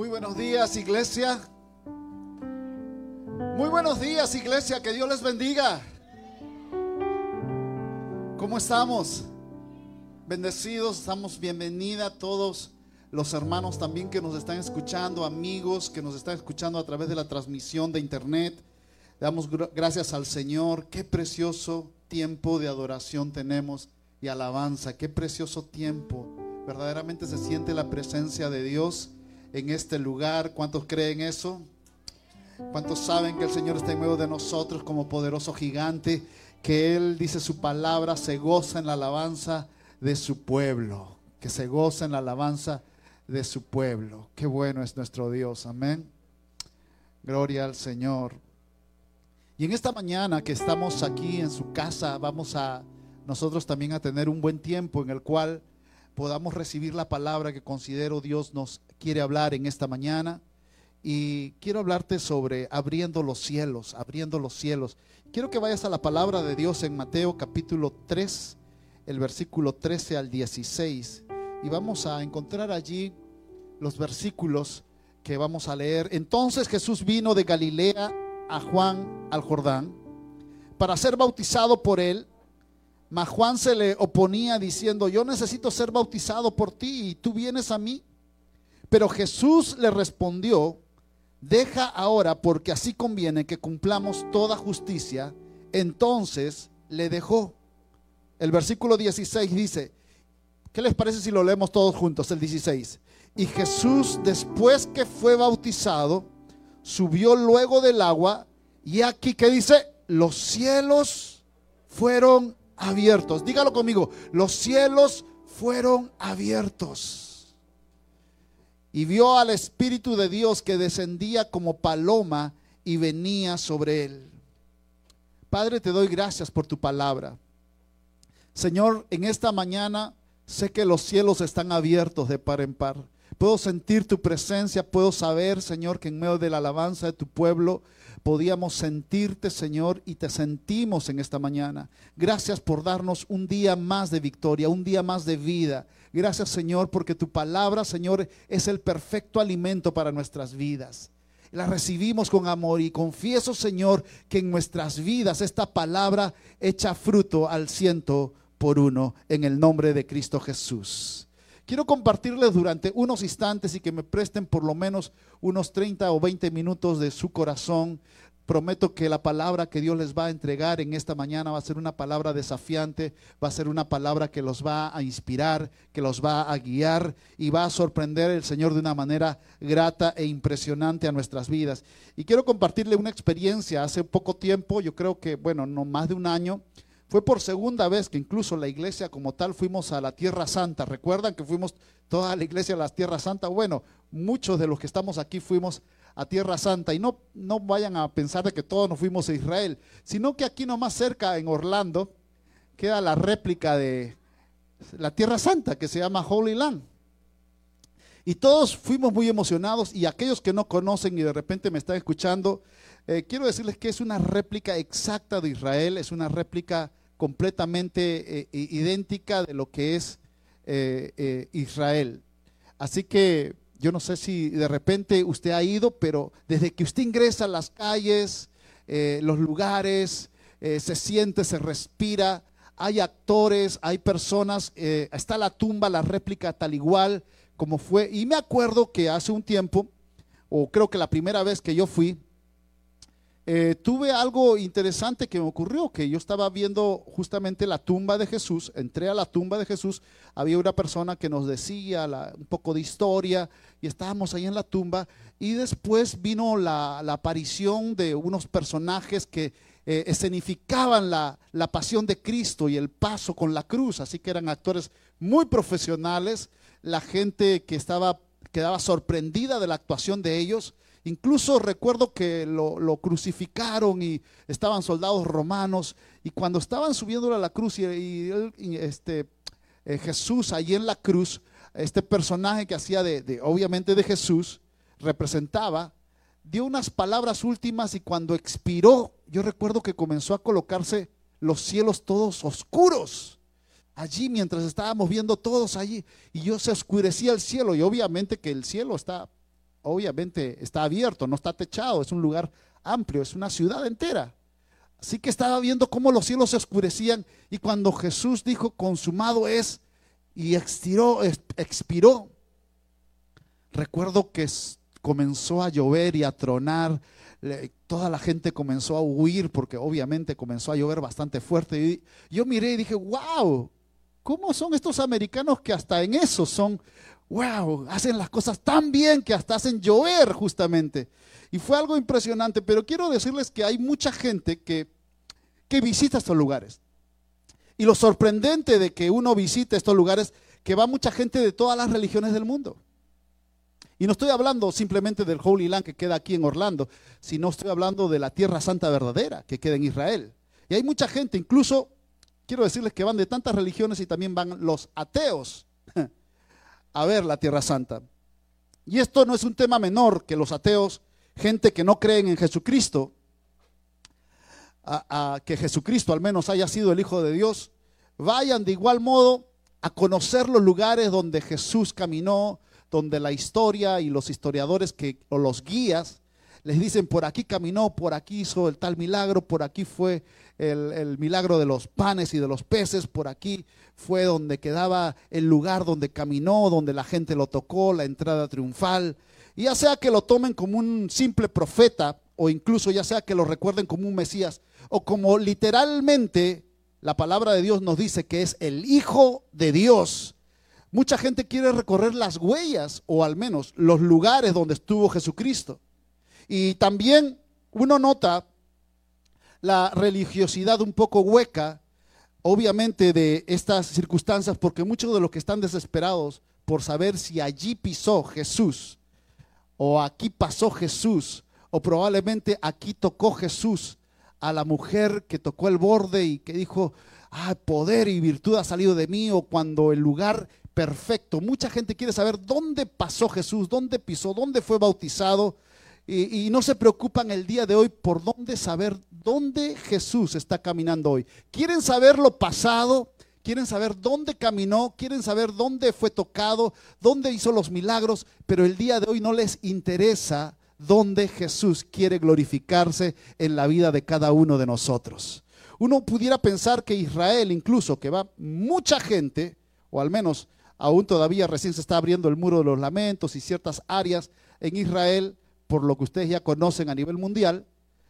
Muy buenos días, iglesia. Muy buenos días, iglesia. Que Dios les bendiga. ¿Cómo estamos? Bendecidos, estamos bienvenida a todos los hermanos también que nos están escuchando, amigos que nos están escuchando a través de la transmisión de internet. Damos gracias al Señor. Qué precioso tiempo de adoración tenemos y alabanza. Qué precioso tiempo. Verdaderamente se siente la presencia de Dios en este lugar. ¿Cuántos creen eso? ¿Cuántos saben que el Señor está en medio de nosotros como poderoso gigante? Que Él dice su palabra, se goza en la alabanza de su pueblo. Que se goza en la alabanza de su pueblo. Qué bueno es nuestro Dios. Amén. Gloria al Señor. Y en esta mañana que estamos aquí en su casa, vamos a nosotros también a tener un buen tiempo en el cual podamos recibir la palabra que considero Dios nos quiere hablar en esta mañana. Y quiero hablarte sobre abriendo los cielos, abriendo los cielos. Quiero que vayas a la palabra de Dios en Mateo capítulo 3, el versículo 13 al 16. Y vamos a encontrar allí los versículos que vamos a leer. Entonces Jesús vino de Galilea a Juan al Jordán para ser bautizado por él. Mas Juan se le oponía diciendo, yo necesito ser bautizado por ti y tú vienes a mí. Pero Jesús le respondió, deja ahora porque así conviene que cumplamos toda justicia. Entonces le dejó. El versículo 16 dice, ¿qué les parece si lo leemos todos juntos? El 16. Y Jesús, después que fue bautizado, subió luego del agua y aquí que dice, los cielos fueron abiertos. Dígalo conmigo, los cielos fueron abiertos. Y vio al Espíritu de Dios que descendía como paloma y venía sobre él. Padre, te doy gracias por tu palabra. Señor, en esta mañana sé que los cielos están abiertos de par en par. Puedo sentir tu presencia, puedo saber, Señor, que en medio de la alabanza de tu pueblo podíamos sentirte, Señor, y te sentimos en esta mañana. Gracias por darnos un día más de victoria, un día más de vida. Gracias, Señor, porque tu palabra, Señor, es el perfecto alimento para nuestras vidas. La recibimos con amor y confieso, Señor, que en nuestras vidas esta palabra echa fruto al ciento por uno en el nombre de Cristo Jesús. Quiero compartirles durante unos instantes y que me presten por lo menos unos 30 o 20 minutos de su corazón. Prometo que la palabra que Dios les va a entregar en esta mañana va a ser una palabra desafiante, va a ser una palabra que los va a inspirar, que los va a guiar y va a sorprender el Señor de una manera grata e impresionante a nuestras vidas. Y quiero compartirle una experiencia hace poco tiempo, yo creo que, bueno, no más de un año, fue por segunda vez que incluso la iglesia como tal fuimos a la Tierra Santa. ¿Recuerdan que fuimos toda la iglesia a la Tierra Santa? Bueno, muchos de los que estamos aquí fuimos a Tierra Santa. Y no, no vayan a pensar de que todos nos fuimos a Israel, sino que aquí nomás cerca, en Orlando, queda la réplica de la Tierra Santa, que se llama Holy Land. Y todos fuimos muy emocionados y aquellos que no conocen y de repente me están escuchando, eh, quiero decirles que es una réplica exacta de Israel, es una réplica completamente eh, idéntica de lo que es eh, Israel. Así que yo no sé si de repente usted ha ido, pero desde que usted ingresa a las calles, los lugares, se siente, se respira, hay actores, hay personas, está la tumba, la réplica tal igual como fue. Y me acuerdo que hace un tiempo, o creo que la primera vez que yo fui, eh, tuve algo interesante que me ocurrió, que yo estaba viendo justamente la tumba de Jesús, entré a la tumba de Jesús, había una persona que nos decía un poco de historia y estábamos ahí en la tumba y después vino la, aparición de unos personajes que eh, escenificaban la, la pasión de Cristo y el paso con la cruz, así que eran actores muy profesionales, la gente que estaba quedaba sorprendida de la actuación de ellos Incluso recuerdo que lo, crucificaron y estaban soldados romanos y cuando estaban subiendo a la cruz y, este, eh, Jesús allí en la cruz, este personaje que hacía de, obviamente de Jesús, representaba, dio unas palabras últimas y cuando expiró, yo recuerdo que comenzó a colocarse los cielos todos oscuros. Allí mientras estábamos viendo todos allí y yo se oscurecía el cielo y obviamente que el cielo está obviamente está abierto, no está techado, es un lugar amplio, es una ciudad entera. Así que estaba viendo cómo los cielos se oscurecían y cuando Jesús dijo, consumado es, y expiró, recuerdo que comenzó a llover y a tronar, toda la gente comenzó a huir porque obviamente comenzó a llover bastante fuerte. Y yo miré y dije, wow, ¿cómo son estos americanos que hasta en eso son, wow, hacen las cosas tan bien que hasta hacen llover justamente? Y fue algo impresionante, pero quiero decirles que hay mucha gente que, que visita estos lugares. Y lo sorprendente de que uno visite estos lugares, que va mucha gente de todas las religiones del mundo. Y no estoy hablando simplemente del Holy Land que queda aquí en Orlando, sino estoy hablando de la Tierra Santa verdadera que queda en Israel. Y hay mucha gente, incluso quiero decirles que van de tantas religiones y también van los ateos a ver la Tierra Santa. Y esto no es un tema menor que los ateos, gente que no creen en Jesucristo, a, que Jesucristo al menos haya sido el Hijo de Dios, vayan de igual modo a conocer los lugares donde Jesús caminó, donde la historia y los historiadores que, o los guías les dicen, por aquí caminó, por aquí hizo el tal milagro, por aquí fue el, el, milagro de los panes y de los peces, por aquí fue donde quedaba el lugar donde caminó, donde la gente lo tocó, la entrada triunfal. Y ya sea que lo tomen como un simple profeta, o incluso ya sea que lo recuerden como un Mesías, o como literalmente la palabra de Dios nos dice que es el Hijo de Dios, Mucha gente quiere recorrer las huellas o al menos los lugares donde estuvo Jesucristo. Y también uno nota la religiosidad un poco hueca, obviamente, de estas circunstancias, porque muchos de los que están desesperados por saber si allí pisó Jesús, o aquí pasó Jesús, o probablemente aquí tocó Jesús a la mujer que tocó el borde y que dijo, ah, poder y virtud ha salido de mí, o cuando el lugar perfecto. Mucha gente quiere saber dónde pasó Jesús, dónde pisó, dónde fue bautizado. Y, no se preocupan el día de hoy por dónde saber dónde Jesús está caminando hoy. Quieren saber lo pasado, quieren saber dónde caminó, quieren saber dónde fue tocado, dónde hizo los milagros, pero el día de hoy no les interesa dónde Jesús quiere glorificarse en la vida de cada uno de nosotros. Uno pudiera pensar que Israel, incluso que va mucha gente, o al menos Aún todavía recién se está abriendo el muro de los lamentos y ciertas áreas en Israel, por lo que ustedes ya conocen a nivel mundial.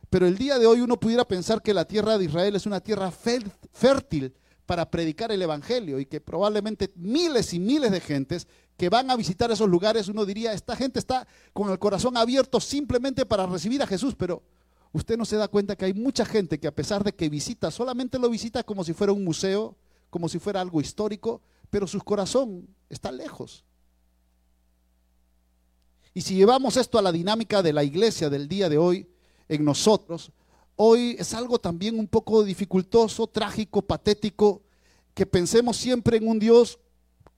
Pero el día de hoy uno pudiera pensar que la tierra de Israel es una tierra fértil para predicar el Evangelio y que probablemente miles y miles de gentes que van a visitar esos lugares, uno diría, esta gente está con el corazón abierto simplemente para recibir a Jesús, pero usted no se da cuenta que hay mucha gente que a pesar de que visita, solamente lo visita como si fuera un museo, como si fuera algo histórico, pero su corazón está lejos. Y si llevamos esto a la dinámica de la iglesia del día de hoy en nosotros, hoy es algo también un poco dificultoso, trágico, patético, que pensemos siempre en un Dios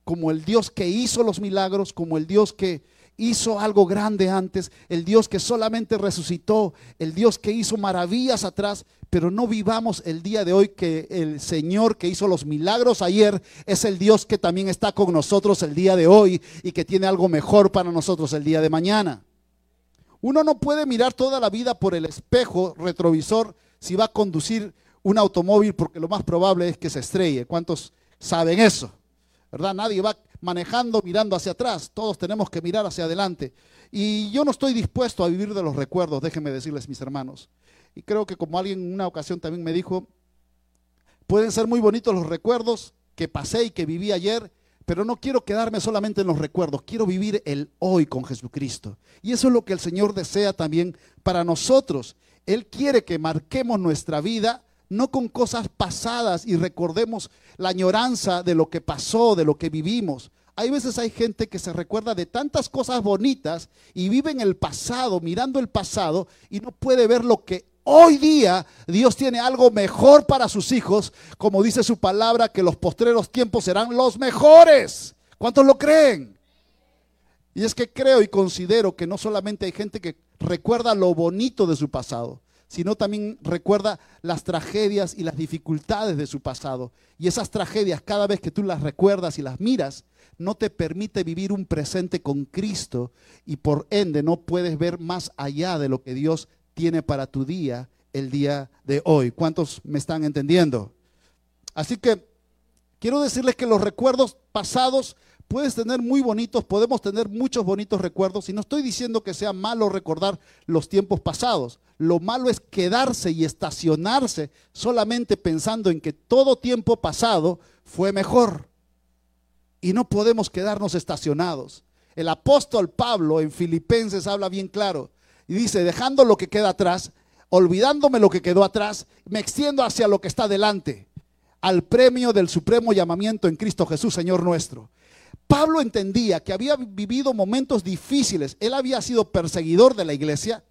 como el Dios que hizo los milagros, como el Dios que hizo algo grande antes, el Dios que solamente resucitó, el Dios que hizo maravillas atrás, pero no vivamos el día de hoy que el Señor que hizo los milagros ayer es el Dios que también está con nosotros el día de hoy y que tiene algo mejor para nosotros el día de mañana. Uno no puede mirar toda la vida por el espejo retrovisor si va a conducir un automóvil porque lo más probable es que se estrelle. ¿Cuántos saben eso? ¿Verdad? Nadie va manejando mirando hacia atrás, todos tenemos que mirar hacia adelante. Y yo no estoy dispuesto a vivir de los recuerdos, déjenme decirles mis hermanos. Y creo que como alguien en una ocasión también me dijo, pueden ser muy bonitos los recuerdos que pasé y que viví ayer, pero no quiero quedarme solamente en los recuerdos, quiero vivir el hoy con Jesucristo. Y eso es lo que el Señor desea también para nosotros. Él quiere que marquemos nuestra vida no con cosas pasadas y recordemos la añoranza de lo que pasó, de lo que vivimos. Hay veces hay gente que se recuerda de tantas cosas bonitas y vive en el pasado, mirando el pasado y no puede ver lo que hoy día Dios tiene algo mejor para sus hijos, como dice su palabra, que los postreros tiempos serán los mejores. ¿Cuántos lo creen? Y es que creo y considero que no solamente hay gente que recuerda lo bonito de su pasado, sino también recuerda las tragedias y las dificultades de su pasado. Y esas tragedias, cada vez que tú las recuerdas y las miras, no te permite vivir un presente con Cristo y por ende no puedes ver más allá de lo que Dios tiene para tu día el día de hoy. ¿Cuántos me están entendiendo? Así que quiero decirles que los recuerdos pasados puedes tener muy bonitos, podemos tener muchos bonitos recuerdos y no estoy diciendo que sea malo recordar los tiempos pasados. Lo malo es quedarse y estacionarse solamente pensando en que todo tiempo pasado fue mejor. Y no podemos quedarnos estacionados. El apóstol Pablo en Filipenses habla bien claro y dice, dejando lo que queda atrás, olvidándome lo que quedó atrás, me extiendo hacia lo que está delante, al premio del supremo llamamiento en Cristo Jesús, Señor nuestro. Pablo entendía que había vivido momentos difíciles, él había sido perseguidor de la iglesia,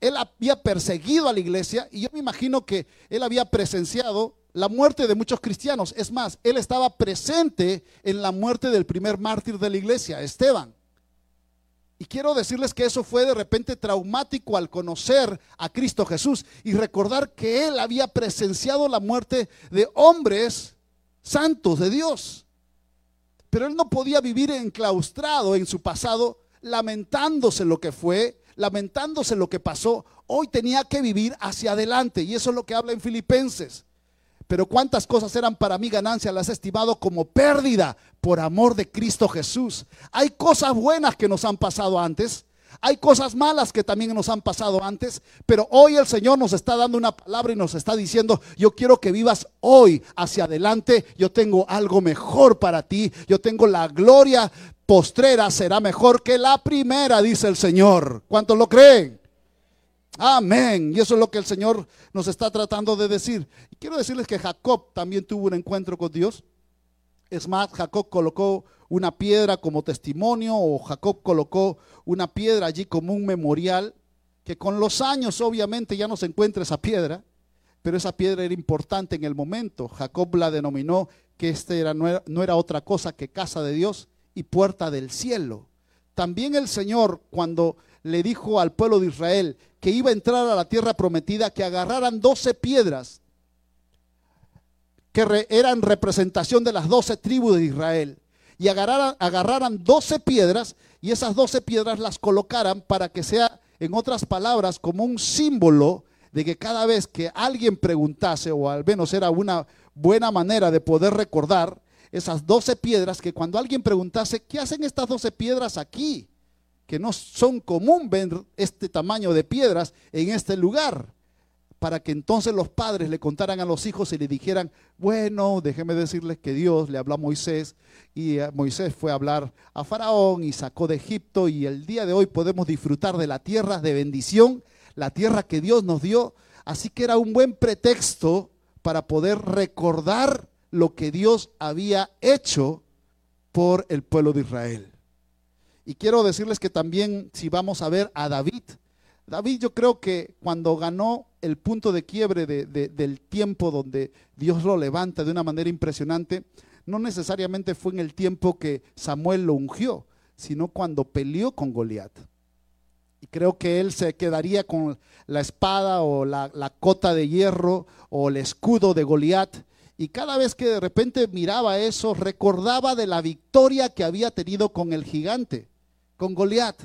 él había perseguido a la iglesia y yo me imagino que él había presenciado la muerte de muchos cristianos. Es más, él estaba presente en la muerte del primer mártir de la iglesia, Esteban. Y quiero decirles que eso fue de repente traumático al conocer a Cristo Jesús y recordar que él había presenciado la muerte de hombres santos de Dios. Pero él no podía vivir enclaustrado en su pasado, lamentándose lo que fue, lamentándose lo que pasó. Hoy tenía que vivir hacia adelante y eso es lo que habla en Filipenses. Pero cuántas cosas eran para mí ganancia, las he estimado como pérdida por amor de Cristo Jesús. Hay cosas buenas que nos han pasado antes, hay cosas malas que también nos han pasado antes, pero hoy el Señor nos está dando una palabra y nos está diciendo, yo quiero que vivas hoy hacia adelante, yo tengo algo mejor para ti, yo tengo la gloria postrera, será mejor que la primera, dice el Señor. ¿Cuántos lo creen? Amén. Y eso es lo que el Señor nos está tratando de decir. Quiero decirles que Jacob también tuvo un encuentro con Dios. Es más, Jacob colocó una piedra como testimonio o Jacob colocó una piedra allí como un memorial, que con los años obviamente ya no se encuentra esa piedra, pero esa piedra era importante en el momento. Jacob la denominó que este era, no, era, no era otra cosa que casa de Dios y puerta del cielo. También el Señor cuando le dijo al pueblo de Israel que iba a entrar a la tierra prometida, que agarraran doce piedras que eran representación de las doce tribus de Israel. Y agarraran, agarraran 12 piedras y esas doce piedras las colocaran para que sea, en otras palabras, como un símbolo de que cada vez que alguien preguntase, o al menos era una buena manera de poder recordar, esas doce piedras, que cuando alguien preguntase, ¿qué hacen estas doce piedras aquí? que no son común ver este tamaño de piedras en este lugar, para que entonces los padres le contaran a los hijos y le dijeran, bueno, déjeme decirles que Dios le habló a Moisés y Moisés fue a hablar a Faraón y sacó de Egipto y el día de hoy podemos disfrutar de la tierra de bendición, la tierra que Dios nos dio. Así que era un buen pretexto para poder recordar lo que Dios había hecho por el pueblo de Israel. Y quiero decirles que también si vamos a ver a David, David yo creo que cuando ganó el punto de quiebre del tiempo donde Dios lo levanta de una manera impresionante, no necesariamente fue en el tiempo que Samuel lo ungió, sino cuando peleó con Goliat. Y creo que él se quedaría con la espada o la, la cota de hierro o el escudo de Goliat. Y cada vez que de repente miraba eso, recordaba de la victoria que había tenido con el gigante con Goliat.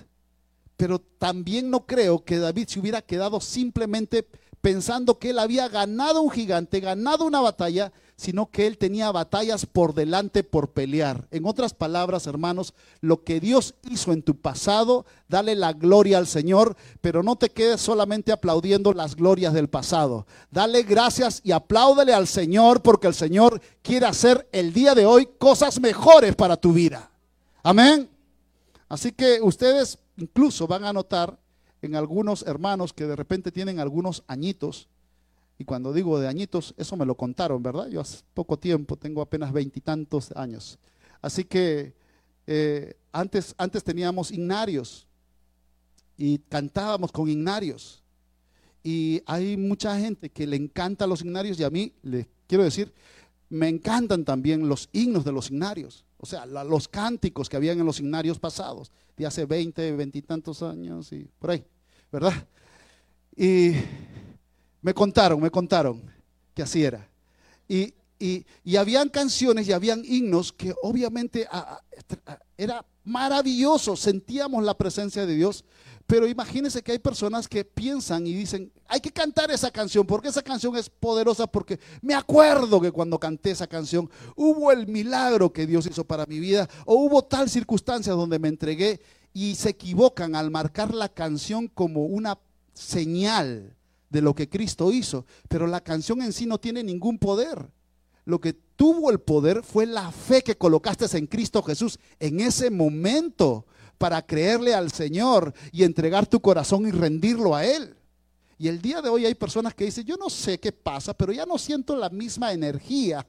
Pero también no creo que David se hubiera quedado simplemente pensando que él había ganado un gigante, ganado una batalla, sino que él tenía batallas por delante por pelear. En otras palabras, hermanos, lo que Dios hizo en tu pasado, dale la gloria al Señor, pero no te quedes solamente aplaudiendo las glorias del pasado. Dale gracias y apláudele al Señor porque el Señor quiere hacer el día de hoy cosas mejores para tu vida. Amén. Así que ustedes incluso van a notar en algunos hermanos que de repente tienen algunos añitos, y cuando digo de añitos, eso me lo contaron, ¿verdad? Yo hace poco tiempo, tengo apenas veintitantos años. Así que eh, antes, antes teníamos ignarios y cantábamos con ignarios. Y hay mucha gente que le encanta los ignarios y a mí, les quiero decir, me encantan también los himnos de los ignarios. O sea, los cánticos que habían en los signarios pasados, de hace 20, 20 y tantos años y por ahí, ¿verdad? Y Me contaron, me contaron que así era. Y, y, habían canciones y habían himnos que obviamente era maravilloso, sentíamos la presencia de Dios, pero imagínense que hay personas que piensan y dicen, hay que cantar esa canción, porque esa canción es poderosa, porque me acuerdo que cuando canté esa canción hubo el milagro que Dios hizo para mi vida, o hubo tal circunstancia donde me entregué, y se equivocan al marcar la canción como una señal de lo que Cristo hizo, pero la canción en sí no tiene ningún poder. Lo que tuvo el poder fue la fe que colocaste en Cristo Jesús en ese momento para creerle al Señor y entregar tu corazón y rendirlo a Él. Y el día de hoy hay personas que dicen, yo no sé qué pasa, pero ya no siento la misma energía.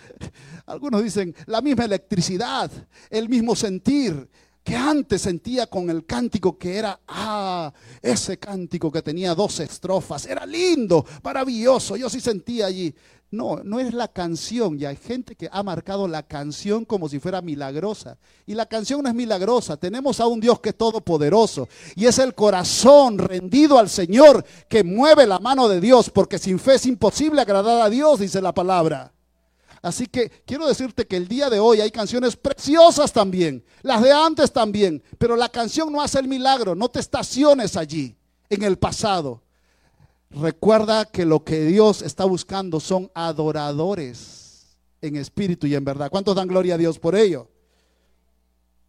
Algunos dicen, la misma electricidad, el mismo sentir que antes sentía con el cántico que era, ah, ese cántico que tenía dos estrofas, era lindo, maravilloso, yo sí sentía allí. No, no es la canción. Y hay gente que ha marcado la canción como si fuera milagrosa. Y la canción no es milagrosa. Tenemos a un Dios que es todopoderoso. Y es el corazón rendido al Señor que mueve la mano de Dios. Porque sin fe es imposible agradar a Dios, dice la palabra. Así que quiero decirte que el día de hoy hay canciones preciosas también. Las de antes también. Pero la canción no hace el milagro. No te estaciones allí en el pasado. Recuerda que lo que Dios está buscando son adoradores en espíritu y en verdad. ¿Cuántos dan gloria a Dios por ello?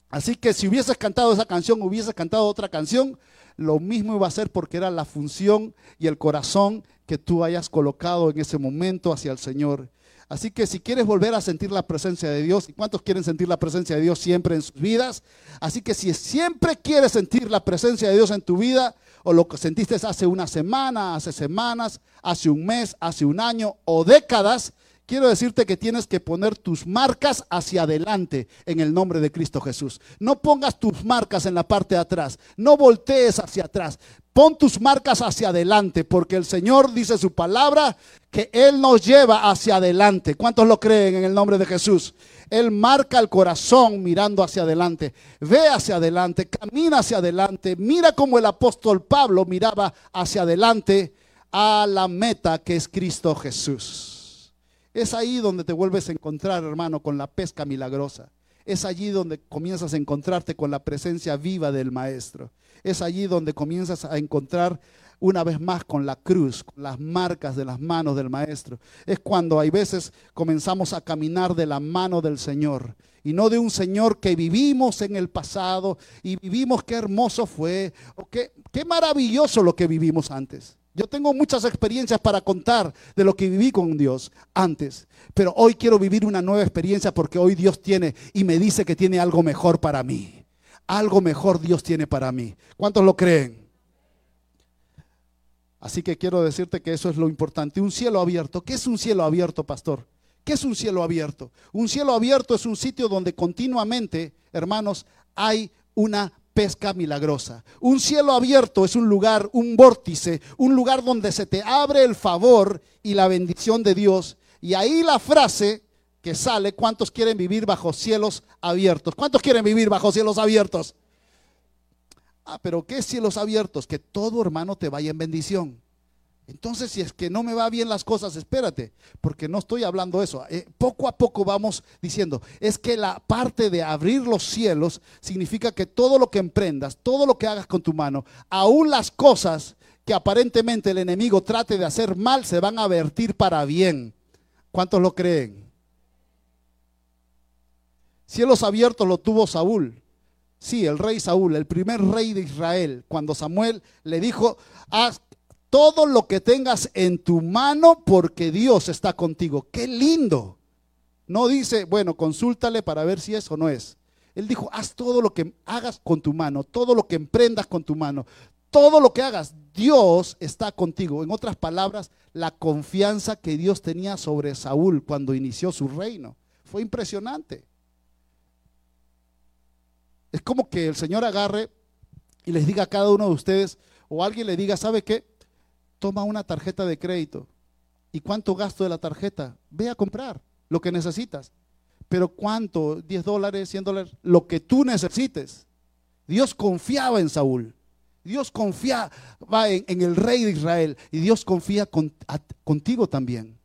Así que si hubieses cantado esa canción, hubieses cantado otra canción, lo mismo iba a ser porque era la función y el corazón que tú hayas colocado en ese momento hacia el Señor. Así que si quieres volver a sentir la presencia de Dios, ¿y cuántos quieren sentir la presencia de Dios siempre en sus vidas? Así que si siempre quieres sentir la presencia de Dios en tu vida, o lo que sentiste hace una semana, hace semanas, hace un mes, hace un año o décadas, quiero decirte que tienes que poner tus marcas hacia adelante en el nombre de Cristo Jesús. No pongas tus marcas en la parte de atrás, no voltees hacia atrás, pon tus marcas hacia adelante, porque el Señor dice su palabra que Él nos lleva hacia adelante. ¿Cuántos lo creen en el nombre de Jesús? Él marca el corazón mirando hacia adelante. Ve hacia adelante, camina hacia adelante. Mira como el apóstol Pablo miraba hacia adelante a la meta que es Cristo Jesús. Es ahí donde te vuelves a encontrar, hermano, con la pesca milagrosa. Es allí donde comienzas a encontrarte con la presencia viva del Maestro. Es allí donde comienzas a encontrar una vez más con la cruz, con las marcas de las manos del Maestro. Es cuando hay veces comenzamos a caminar de la mano del Señor y no de un Señor que vivimos en el pasado y vivimos qué hermoso fue o qué, qué maravilloso lo que vivimos antes. Yo tengo muchas experiencias para contar de lo que viví con Dios antes, pero hoy quiero vivir una nueva experiencia porque hoy Dios tiene y me dice que tiene algo mejor para mí. Algo mejor Dios tiene para mí. ¿Cuántos lo creen? Así que quiero decirte que eso es lo importante. Un cielo abierto. ¿Qué es un cielo abierto, pastor? ¿Qué es un cielo abierto? Un cielo abierto es un sitio donde continuamente, hermanos, hay una pesca milagrosa. Un cielo abierto es un lugar, un vórtice, un lugar donde se te abre el favor y la bendición de Dios. Y ahí la frase que sale, ¿cuántos quieren vivir bajo cielos abiertos? ¿Cuántos quieren vivir bajo cielos abiertos? Ah, pero ¿qué cielos abiertos? Que todo hermano te vaya en bendición. Entonces, si es que no me va bien las cosas, espérate, porque no estoy hablando eso. Eh, poco a poco vamos diciendo, es que la parte de abrir los cielos significa que todo lo que emprendas, todo lo que hagas con tu mano, aún las cosas que aparentemente el enemigo trate de hacer mal, se van a vertir para bien. ¿Cuántos lo creen? Cielos abiertos lo tuvo Saúl. Sí, el rey Saúl, el primer rey de Israel, cuando Samuel le dijo, haz todo lo que tengas en tu mano porque Dios está contigo. Qué lindo. No dice, bueno, consúltale para ver si es o no es. Él dijo, haz todo lo que hagas con tu mano, todo lo que emprendas con tu mano, todo lo que hagas, Dios está contigo. En otras palabras, la confianza que Dios tenía sobre Saúl cuando inició su reino fue impresionante. Es como que el Señor agarre y les diga a cada uno de ustedes, o alguien le diga, ¿sabe qué? Toma una tarjeta de crédito. ¿Y cuánto gasto de la tarjeta? Ve a comprar lo que necesitas. Pero ¿cuánto? 10 dólares, 100 dólares, lo que tú necesites. Dios confiaba en Saúl. Dios confía en, en, el rey de Israel y Dios confía contigo también.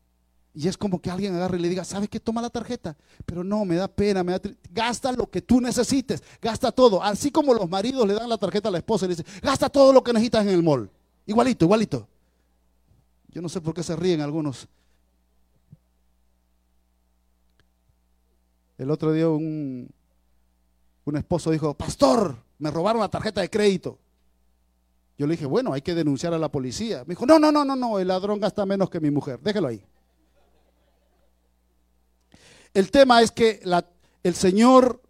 Y es como que alguien agarre y le diga, ¿sabes qué? Toma la tarjeta. Pero no, me da pena, me da gasta lo que tú necesites, gasta todo. Así como los maridos le dan la tarjeta a la esposa y le dicen, gasta todo lo que necesitas en el mall. Igualito, igualito. Yo no sé por qué se ríen algunos. El otro día un, un esposo dijo, pastor, me robaron la tarjeta de crédito. Yo le dije, bueno, hay que denunciar a la policía. Me dijo, no, no, no, no, no, el ladrón gasta menos que mi mujer. Déjelo ahí. El tema es que el Señor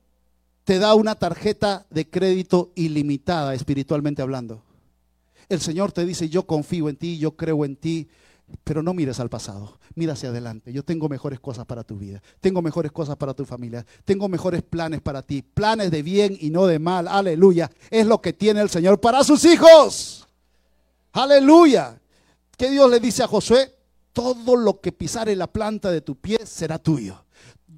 te da una tarjeta de crédito ilimitada, espiritualmente hablando. El Señor te dice, yo confío en ti, yo creo en ti, pero no mires al pasado, mira hacia adelante. Yo tengo mejores cosas para tu vida, tengo mejores cosas para tu familia, tengo mejores planes para ti, planes de bien y no de mal. Aleluya. Es lo que tiene el Señor para sus hijos. Aleluya. ¿Qué Dios le dice a Josué? Todo lo que pisare la planta de tu pie será tuyo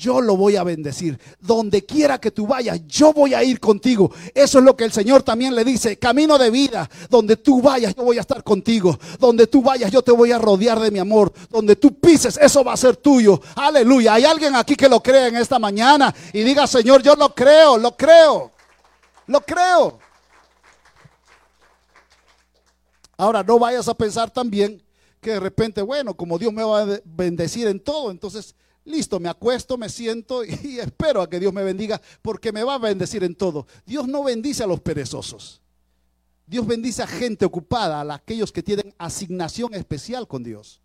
yo lo voy a bendecir. Donde quiera que tú vayas, yo voy a ir contigo. Eso es lo que el Señor también le dice. Camino de vida, donde tú vayas, yo voy a estar contigo. Donde tú vayas, yo te voy a rodear de mi amor. Donde tú pises, eso va a ser tuyo. Aleluya. Hay alguien aquí que lo cree en esta mañana y diga, Señor, yo lo creo, lo creo. Lo creo. Ahora, no vayas a pensar también que de repente, bueno, como Dios me va a bendecir en todo, entonces Listo, me acuesto, me siento y espero a que Dios me bendiga porque me va a bendecir en todo. Dios no bendice a los perezosos. Dios bendice a gente ocupada, a aquellos que tienen asignación especial con Dios.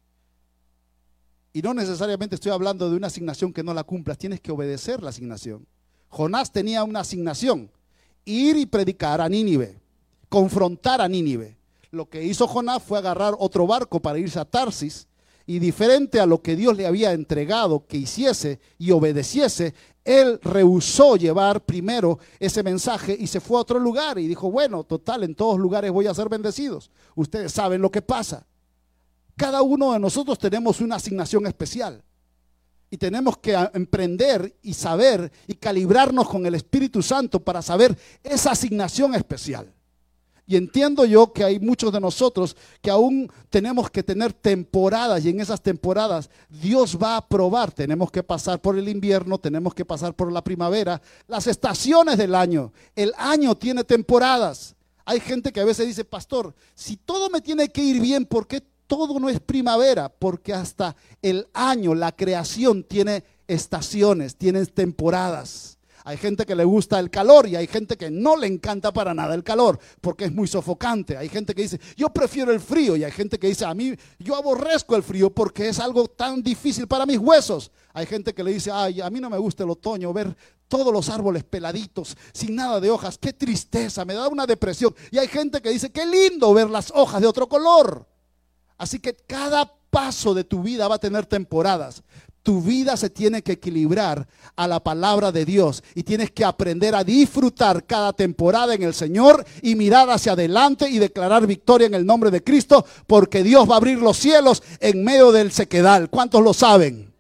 Y no necesariamente estoy hablando de una asignación que no la cumplas, tienes que obedecer la asignación. Jonás tenía una asignación, ir y predicar a Nínive, confrontar a Nínive. Lo que hizo Jonás fue agarrar otro barco para irse a Tarsis y diferente a lo que Dios le había entregado que hiciese y obedeciese, él rehusó llevar primero ese mensaje y se fue a otro lugar y dijo, bueno, total, en todos lugares voy a ser bendecidos. Ustedes saben lo que pasa. Cada uno de nosotros tenemos una asignación especial y tenemos que emprender y saber y calibrarnos con el Espíritu Santo para saber esa asignación especial. Y entiendo yo que hay muchos de nosotros que aún tenemos que tener temporadas y en esas temporadas Dios va a probar. Tenemos que pasar por el invierno, tenemos que pasar por la primavera, las estaciones del año. El año tiene temporadas. Hay gente que a veces dice, pastor, si todo me tiene que ir bien, ¿por qué todo no es primavera? Porque hasta el año, la creación tiene estaciones, tiene temporadas. Hay gente que le gusta el calor y hay gente que no le encanta para nada el calor porque es muy sofocante. Hay gente que dice, yo prefiero el frío y hay gente que dice, a mí yo aborrezco el frío porque es algo tan difícil para mis huesos. Hay gente que le dice, ay, a mí no me gusta el otoño, ver todos los árboles peladitos, sin nada de hojas, qué tristeza, me da una depresión. Y hay gente que dice, qué lindo ver las hojas de otro color. Así que cada paso de tu vida va a tener temporadas. Tu vida se tiene que equilibrar a la palabra de Dios y tienes que aprender a disfrutar cada temporada en el Señor y mirar hacia adelante y declarar victoria en el nombre de Cristo porque Dios va a abrir los cielos en medio del sequedal. ¿Cuántos lo saben?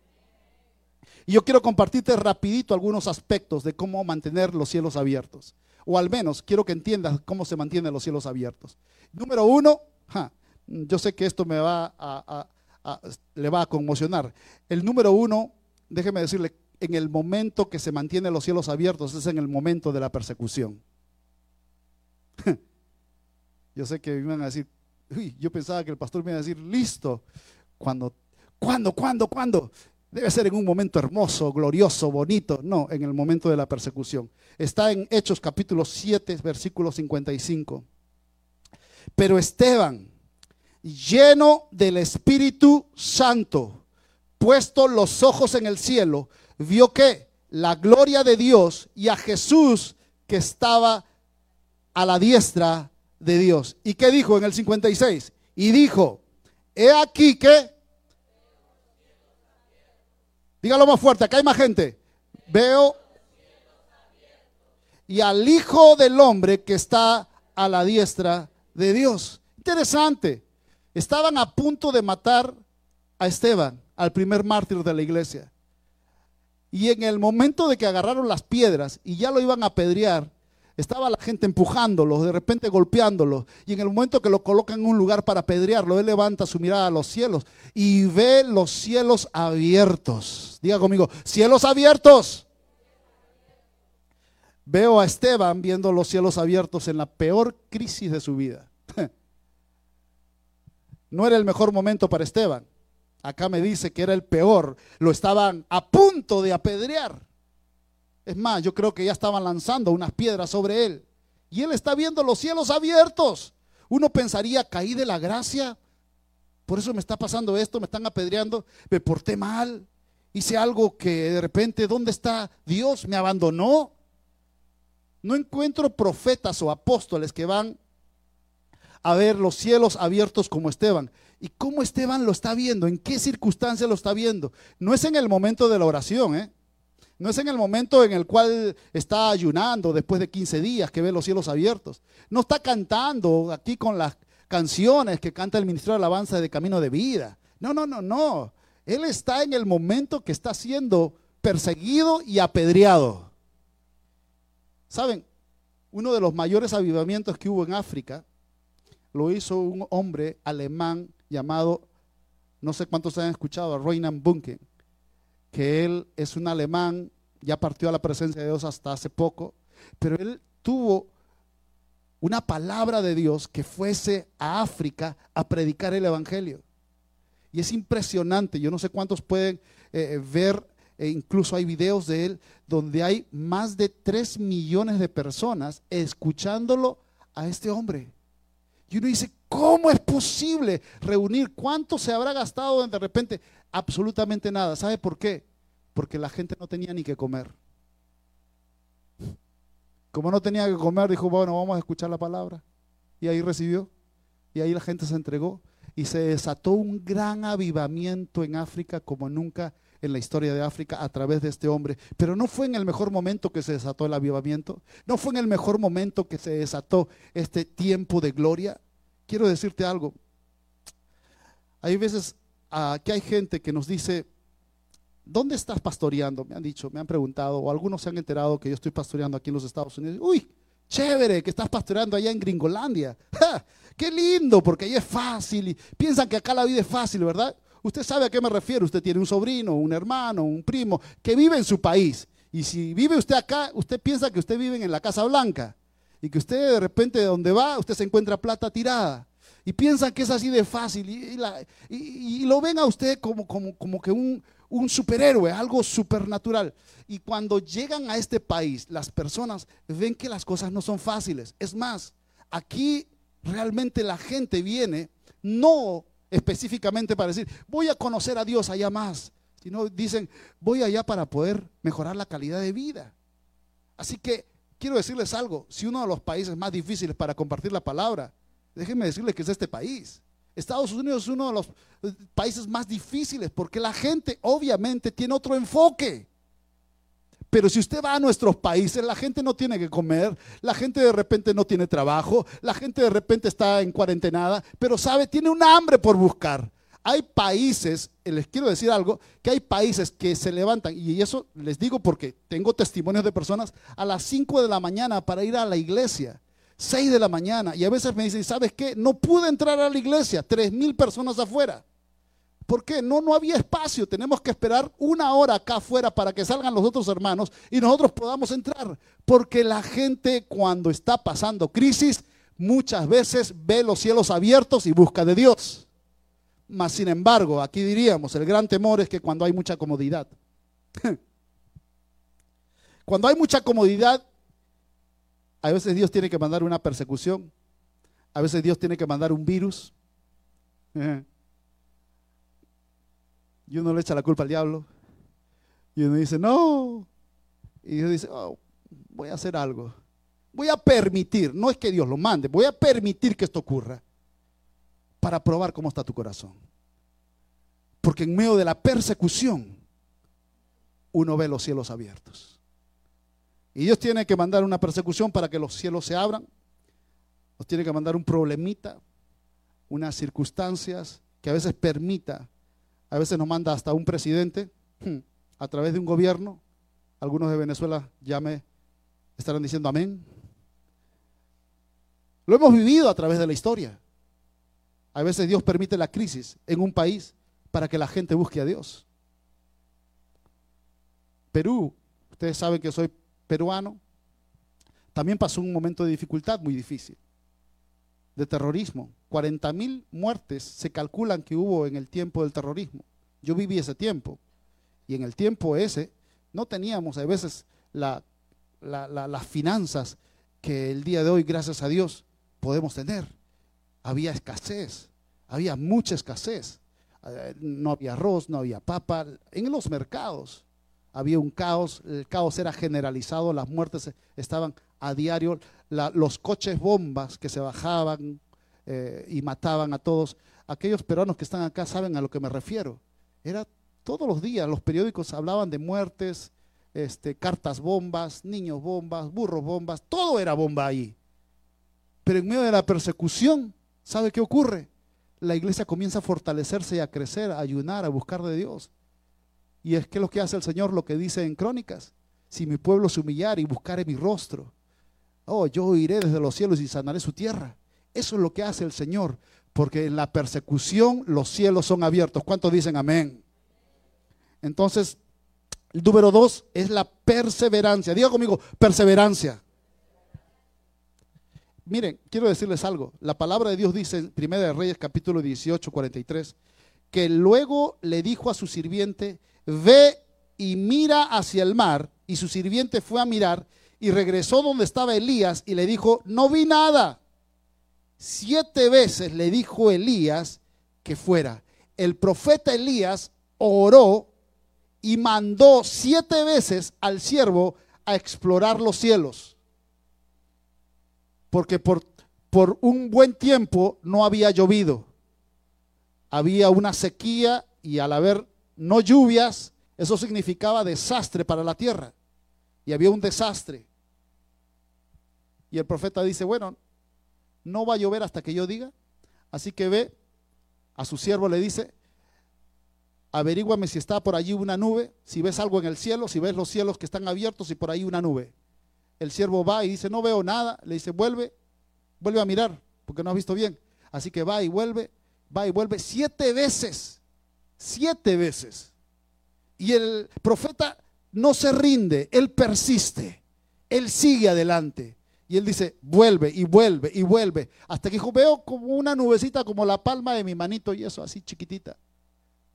Y yo quiero compartirte rapidito algunos aspectos de cómo mantener los cielos abiertos. O al menos quiero que entiendas cómo se mantienen los cielos abiertos. Número uno, yo sé que esto me va a le va a conmocionar. El número uno, déjeme decirle, en el momento que se mantienen los cielos abiertos es en el momento de la persecución. Yo sé que me iban a decir, yo pensaba que el pastor me iba a decir, listo, cuando, cuando, cuando, cuando. Debe ser en un momento hermoso, glorioso, bonito. No, en el momento de la persecución. Está en Hechos capítulo 7, versículo 55. Pero Esteban, lleno del Espíritu Santo, puesto los ojos en el cielo, vio que la gloria de Dios y a Jesús que estaba a la diestra de Dios. ¿Y qué dijo en el 56? Y dijo, he aquí que, dígalo más fuerte, acá hay más gente, veo y al Hijo del Hombre que está a la diestra de Dios. Interesante. Estaban a punto de matar a Esteban, al primer mártir de la iglesia. Y en el momento de que agarraron las piedras y ya lo iban a apedrear, Estaba la gente empujándolo, de repente golpeándolo. Y en el momento que lo colocan en un lugar para apedrearlo, él levanta su mirada a los cielos y ve los cielos abiertos. Diga conmigo, cielos abiertos. Veo a Esteban viendo los cielos abiertos en la peor crisis de su vida. No era el mejor momento para Esteban. Acá me dice que era el peor. Lo estaban a punto de apedrear. Es más, yo creo que ya estaban lanzando unas piedras sobre él. Y él está viendo los cielos abiertos. Uno pensaría, caí de la gracia. Por eso me está pasando esto, me están apedreando, me porté mal. Hice algo que de repente, ¿dónde está Dios? ¿Me abandonó? No encuentro profetas o apóstoles que van a ver los cielos abiertos como Esteban. ¿Y cómo Esteban lo está viendo? ¿En qué circunstancia lo está viendo? No es en el momento de la oración, ¿eh? No es en el momento en el cual está ayunando después de 15 días que ve los cielos abiertos. No está cantando aquí con las canciones que canta el ministro de alabanza de camino de vida. No, no, no, no. Él está en el momento que está siendo perseguido y apedreado. ¿Saben? Uno de los mayores avivamientos que hubo en África lo hizo un hombre alemán llamado, no sé cuántos han escuchado, a Reinhard Bunke que él es un alemán, ya partió a la presencia de Dios hasta hace poco, pero él tuvo una palabra de Dios que fuese a África a predicar el Evangelio. Y es impresionante, yo no sé cuántos pueden eh, ver, e incluso hay videos de él, donde hay más de 3 millones de personas escuchándolo a este hombre. Y uno dice, ¿cómo es posible reunir? ¿Cuánto se habrá gastado de repente? Absolutamente nada. ¿Sabe por qué? Porque la gente no tenía ni que comer. Como no tenía que comer, dijo, bueno, vamos a escuchar la palabra. Y ahí recibió. Y ahí la gente se entregó. Y se desató un gran avivamiento en África como nunca en la historia de África a través de este hombre. Pero no fue en el mejor momento que se desató el avivamiento. No fue en el mejor momento que se desató este tiempo de gloria. Quiero decirte algo. Hay veces uh, que hay gente que nos dice, ¿dónde estás pastoreando? Me han dicho, me han preguntado, o algunos se han enterado que yo estoy pastoreando aquí en los Estados Unidos. Uy, chévere que estás pastoreando allá en Gringolandia. ¡Qué lindo! Porque ahí es fácil. Y piensan que acá la vida es fácil, ¿verdad? Usted sabe a qué me refiero. Usted tiene un sobrino, un hermano, un primo que vive en su país. Y si vive usted acá, usted piensa que usted vive en la Casa Blanca. Y que usted de repente de donde va, usted se encuentra plata tirada. Y piensan que es así de fácil. Y, lo ven a usted como, como, como que un, un superhéroe, algo supernatural. Y cuando llegan a este país, las personas ven que las cosas no son fáciles. Es más, aquí realmente la gente viene no específicamente para decir, voy a conocer a Dios allá más, sino dicen, voy allá para poder mejorar la calidad de vida. Así que quiero decirles algo, si uno de los países más difíciles para compartir la palabra, déjenme decirles que es este país. Estados Unidos es uno de los países más difíciles porque la gente obviamente tiene otro enfoque. Pero si usted va a nuestros países, la gente no tiene que comer, la gente de repente no tiene trabajo, la gente de repente está en cuarentenada, pero sabe, tiene un hambre por buscar. Hay países, eh, les quiero decir algo, que hay países que se levantan, y eso les digo porque tengo testimonios de personas a las 5 de la mañana para ir a la iglesia. 6 de la mañana, y a veces me dicen, ¿sabes qué? No pude entrar a la iglesia, tres mil personas afuera. ¿Por qué? No, no había espacio. Tenemos que esperar una hora acá afuera para que salgan los otros hermanos y nosotros podamos entrar. Porque la gente cuando está pasando crisis muchas veces ve los cielos abiertos y busca de Dios. Mas sin embargo, aquí diríamos, el gran temor es que cuando hay mucha comodidad. cuando hay mucha comodidad, a veces Dios tiene que mandar una persecución. A veces Dios tiene que mandar un virus. Y uno le echa la culpa al diablo. Y uno dice, no. Y Dios dice, oh, voy a hacer algo. Voy a permitir, no es que Dios lo mande, voy a permitir que esto ocurra para probar cómo está tu corazón. Porque en medio de la persecución, uno ve los cielos abiertos. Y Dios tiene que mandar una persecución para que los cielos se abran. Nos tiene que mandar un problemita, unas circunstancias que a veces permita a veces nos manda hasta un presidente hmm, a través de un gobierno. Algunos de Venezuela ya me estarán diciendo amén. Lo hemos vivido a través de la historia. A veces Dios permite la crisis en un país para que la gente busque a Dios. Perú, ustedes saben que soy peruano, también pasó un momento de dificultad muy difícil, de terrorismo. 40 mil muertes se calculan que hubo en el tiempo del terrorismo. Yo viví ese tiempo y en el tiempo ese no teníamos a veces las finanzas que el día de hoy, gracias a Dios, podemos tener. Había escasez, había mucha escasez. Eh, no había arroz, no había papa. En los mercados había un caos, el caos era generalizado, las muertes estaban a diario, los coches bombas que se bajaban eh, y mataban a todos. Aquellos peruanos que están acá saben a lo que me refiero. Era todos los días, los periódicos hablaban de muertes, este, cartas bombas, niños bombas, burros bombas, todo era bomba ahí. Pero en medio de la persecución, ¿sabe qué ocurre? La iglesia comienza a fortalecerse y a crecer, a ayunar, a buscar de Dios. Y es que lo que hace el Señor, lo que dice en Crónicas, si mi pueblo se humillar y buscare mi rostro, oh, yo iré desde los cielos y sanaré su tierra. Eso es lo que hace el Señor, porque en la persecución los cielos son abiertos. ¿Cuántos dicen amén? Entonces, el número dos es la perseverancia. Diga conmigo, perseverancia. Miren, quiero decirles algo. La palabra de Dios dice en 1 de Reyes capítulo 18, 43, que luego le dijo a su sirviente, ve y mira hacia el mar. Y su sirviente fue a mirar y regresó donde estaba Elías y le dijo, no vi nada. Siete veces le dijo Elías que fuera. El profeta Elías oró y mandó siete veces al siervo a explorar los cielos. Porque por, por un buen tiempo no había llovido. Había una sequía y al haber no lluvias, eso significaba desastre para la tierra. Y había un desastre. Y el profeta dice, bueno, no va a llover hasta que yo diga. Así que ve, a su siervo le dice, averíguame si está por allí una nube, si ves algo en el cielo, si ves los cielos que están abiertos y por ahí una nube. El siervo va y dice, no veo nada. Le dice, vuelve, vuelve a mirar, porque no has visto bien. Así que va y vuelve, va y vuelve siete veces, siete veces. Y el profeta no se rinde, él persiste, él sigue adelante. Y él dice, vuelve y vuelve y vuelve. Hasta que dijo, veo como una nubecita como la palma de mi manito y eso así chiquitita.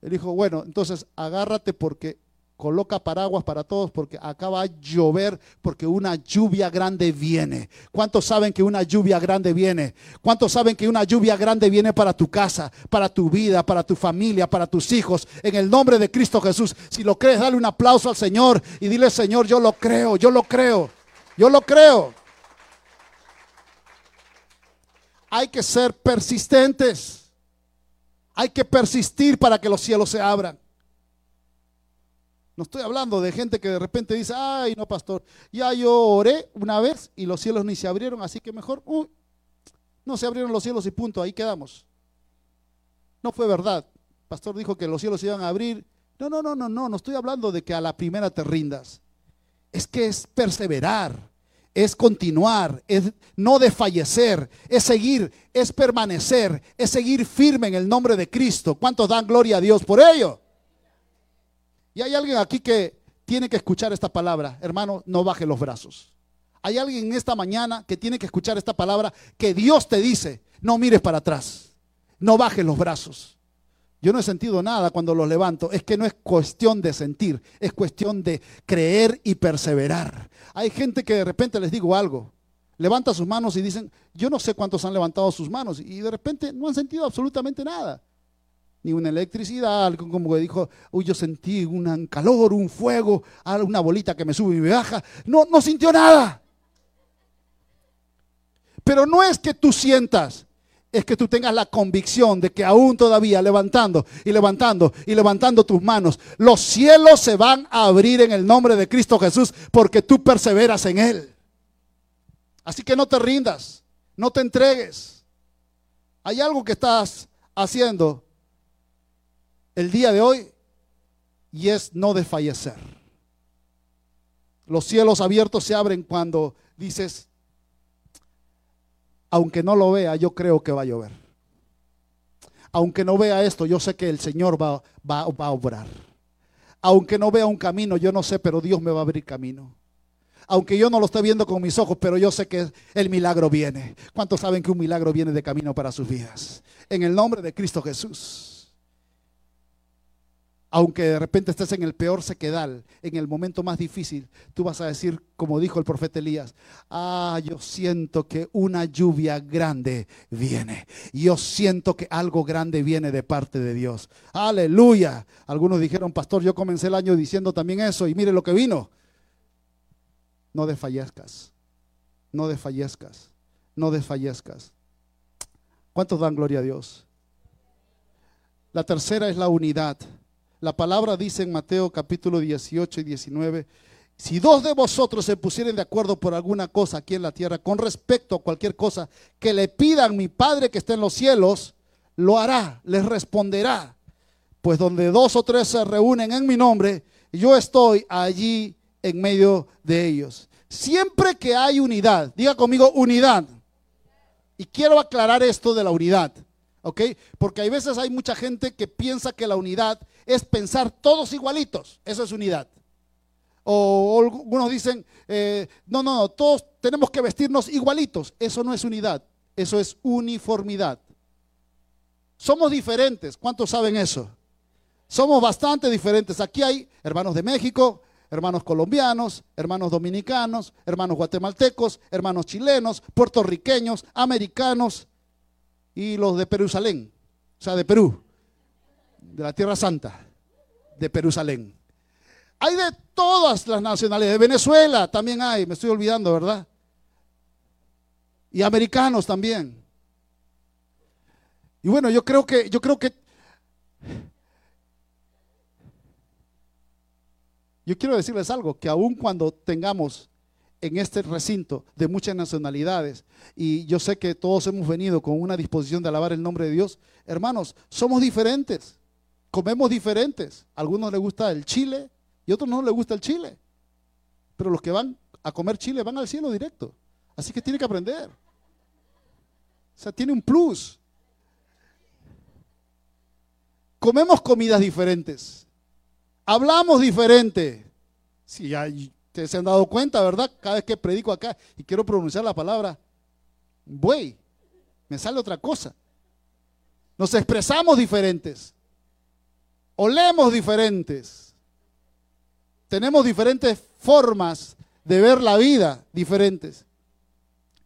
Él dijo, bueno, entonces agárrate porque coloca paraguas para todos porque acaba a llover porque una lluvia grande viene. ¿Cuántos saben que una lluvia grande viene? ¿Cuántos saben que una lluvia grande viene para tu casa, para tu vida, para tu familia, para tus hijos? En el nombre de Cristo Jesús. Si lo crees, dale un aplauso al Señor y dile, Señor, yo lo creo, yo lo creo, yo lo creo. Hay que ser persistentes. Hay que persistir para que los cielos se abran. No estoy hablando de gente que de repente dice, ay, no, pastor, ya yo oré una vez y los cielos ni se abrieron, así que mejor, no se abrieron los cielos y punto, ahí quedamos. No fue verdad. pastor dijo que los cielos se iban a abrir. No, no, no, no, no, no estoy hablando de que a la primera te rindas. Es que es perseverar es continuar, es no desfallecer, es seguir, es permanecer, es seguir firme en el nombre de Cristo. ¿Cuántos dan gloria a Dios por ello? Y hay alguien aquí que tiene que escuchar esta palabra. Hermano, no baje los brazos. Hay alguien en esta mañana que tiene que escuchar esta palabra que Dios te dice, no mires para atrás, no bajes los brazos. Yo no he sentido nada cuando los levanto. Es que no es cuestión de sentir, es cuestión de creer y perseverar. Hay gente que de repente les digo algo, levanta sus manos y dicen, yo no sé cuántos han levantado sus manos y de repente no han sentido absolutamente nada. Ni una electricidad, algo como que dijo, uy, yo sentí un calor, un fuego, una bolita que me sube y me baja. No, no sintió nada. Pero no es que tú sientas, es que tú tengas la convicción de que aún todavía levantando y levantando y levantando tus manos, los cielos se van a abrir en el nombre de Cristo Jesús porque tú perseveras en Él. Así que no te rindas, no te entregues. Hay algo que estás haciendo el día de hoy y es no desfallecer. Los cielos abiertos se abren cuando dices, aunque no lo vea, yo creo que va a llover. Aunque no vea esto, yo sé que el Señor va, va, va a obrar. Aunque no vea un camino, yo no sé, pero Dios me va a abrir camino. Aunque yo no lo esté viendo con mis ojos, pero yo sé que el milagro viene. ¿Cuántos saben que un milagro viene de camino para sus vidas? En el nombre de Cristo Jesús aunque de repente estés en el peor sequedal, en el momento más difícil, tú vas a decir, como dijo el profeta Elías, ah, yo siento que una lluvia grande viene. Yo siento que algo grande viene de parte de Dios. Aleluya. Algunos dijeron, pastor, yo comencé el año diciendo también eso y mire lo que vino. No desfallezcas, no desfallezcas, no desfallezcas. ¿Cuántos dan gloria a Dios? La tercera es la unidad. La palabra dice en Mateo capítulo 18 y 19, si dos de vosotros se pusieren de acuerdo por alguna cosa aquí en la tierra con respecto a cualquier cosa que le pidan mi Padre que está en los cielos, lo hará, les responderá. Pues donde dos o tres se reúnen en mi nombre, yo estoy allí en medio de ellos. Siempre que hay unidad, diga conmigo unidad. Y quiero aclarar esto de la unidad. ¿ok? Porque hay veces hay mucha gente que piensa que la unidad es pensar todos igualitos, eso es unidad. O, algunos dicen, eh, no, no, no, todos tenemos que vestirnos igualitos, eso no es unidad, eso es uniformidad. Somos diferentes, ¿cuántos saben eso? Somos bastante diferentes. Aquí hay hermanos de México, hermanos colombianos, hermanos dominicanos, hermanos guatemaltecos, hermanos chilenos, puertorriqueños, americanos, y los de Jerusalén, o sea, de Perú, de la Tierra Santa, de Jerusalén. Hay de todas las nacionalidades, de Venezuela también hay, me estoy olvidando, ¿verdad? Y americanos también. Y bueno, yo creo que, yo creo que, yo quiero decirles algo, que aun cuando tengamos en este recinto de muchas nacionalidades y yo sé que todos hemos venido con una disposición de alabar el nombre de Dios. Hermanos, somos diferentes, comemos diferentes. A algunos les gusta el chile y a otros no les gusta el chile. Pero los que van a comer chile van al cielo directo. Así que tiene que aprender. O sea, tiene un plus. Comemos comidas diferentes. Hablamos diferente. Si hay Ustedes se han dado cuenta, ¿verdad? Cada vez que predico acá y quiero pronunciar la palabra buey, me sale otra cosa. Nos expresamos diferentes. Olemos diferentes. Tenemos diferentes formas de ver la vida diferentes.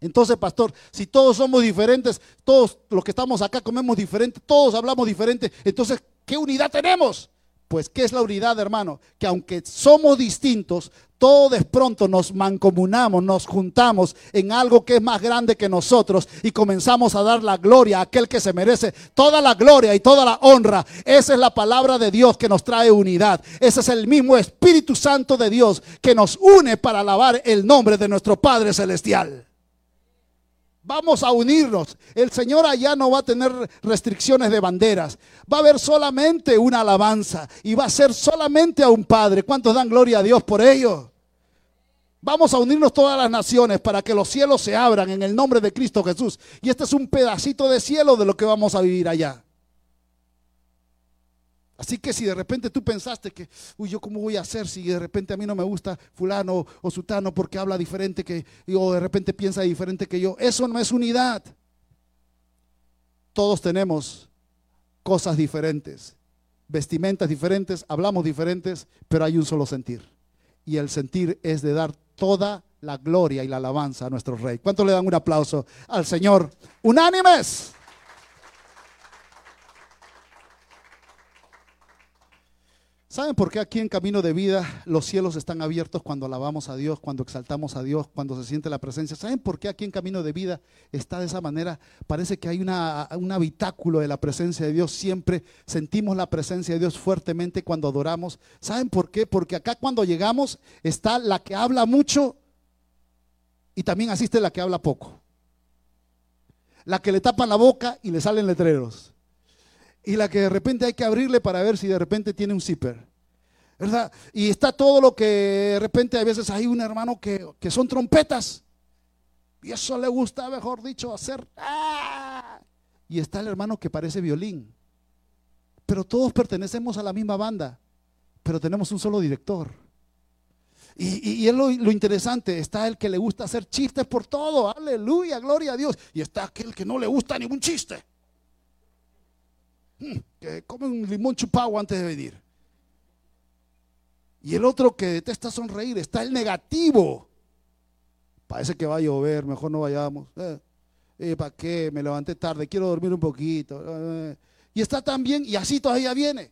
Entonces, pastor, si todos somos diferentes, todos los que estamos acá comemos diferente, todos hablamos diferente, entonces, ¿qué unidad tenemos? Pues, ¿qué es la unidad, hermano? Que aunque somos distintos, todos pronto nos mancomunamos, nos juntamos en algo que es más grande que nosotros y comenzamos a dar la gloria a aquel que se merece toda la gloria y toda la honra. Esa es la palabra de Dios que nos trae unidad. Ese es el mismo Espíritu Santo de Dios que nos une para alabar el nombre de nuestro Padre Celestial. Vamos a unirnos. El Señor allá no va a tener restricciones de banderas. Va a haber solamente una alabanza y va a ser solamente a un Padre. ¿Cuántos dan gloria a Dios por ello? Vamos a unirnos todas las naciones para que los cielos se abran en el nombre de Cristo Jesús. Y este es un pedacito de cielo de lo que vamos a vivir allá. Así que si de repente tú pensaste que, uy, yo cómo voy a hacer si de repente a mí no me gusta fulano o sutano porque habla diferente que, o de repente piensa diferente que yo, eso no es unidad. Todos tenemos cosas diferentes, vestimentas diferentes, hablamos diferentes, pero hay un solo sentir. Y el sentir es de dar toda la gloria y la alabanza a nuestro Rey. ¿Cuánto le dan un aplauso al Señor? Unánimes. ¿Saben por qué aquí en Camino de Vida los cielos están abiertos cuando alabamos a Dios, cuando exaltamos a Dios, cuando se siente la presencia? ¿Saben por qué aquí en Camino de Vida está de esa manera? Parece que hay un habitáculo de la presencia de Dios. Siempre sentimos la presencia de Dios fuertemente cuando adoramos. ¿Saben por qué? Porque acá cuando llegamos está la que habla mucho y también asiste la que habla poco. La que le tapan la boca y le salen letreros y la que de repente hay que abrirle para ver si de repente tiene un zipper. ¿Verdad? Y está todo lo que de repente a veces hay un hermano que, que son trompetas. Y eso le gusta, mejor dicho, hacer. ¡ah! Y está el hermano que parece violín. Pero todos pertenecemos a la misma banda, pero tenemos un solo director. Y, es lo, lo, interesante, está el que le gusta hacer chistes por todo, aleluya, gloria a Dios. Y está aquel que no le gusta ningún chiste. Hmm, que come un limón chupado antes de venir. Y el otro que detesta sonreír, está el negativo. Parece que va a llover, mejor no vayamos. Eh, eh, ¿Para qué? Me levanté tarde, quiero dormir un poquito. Eh, y está también, y así todavía viene.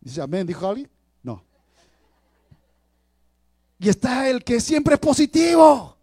Dice, amén, dijo alguien. No. Y está el que siempre es positivo.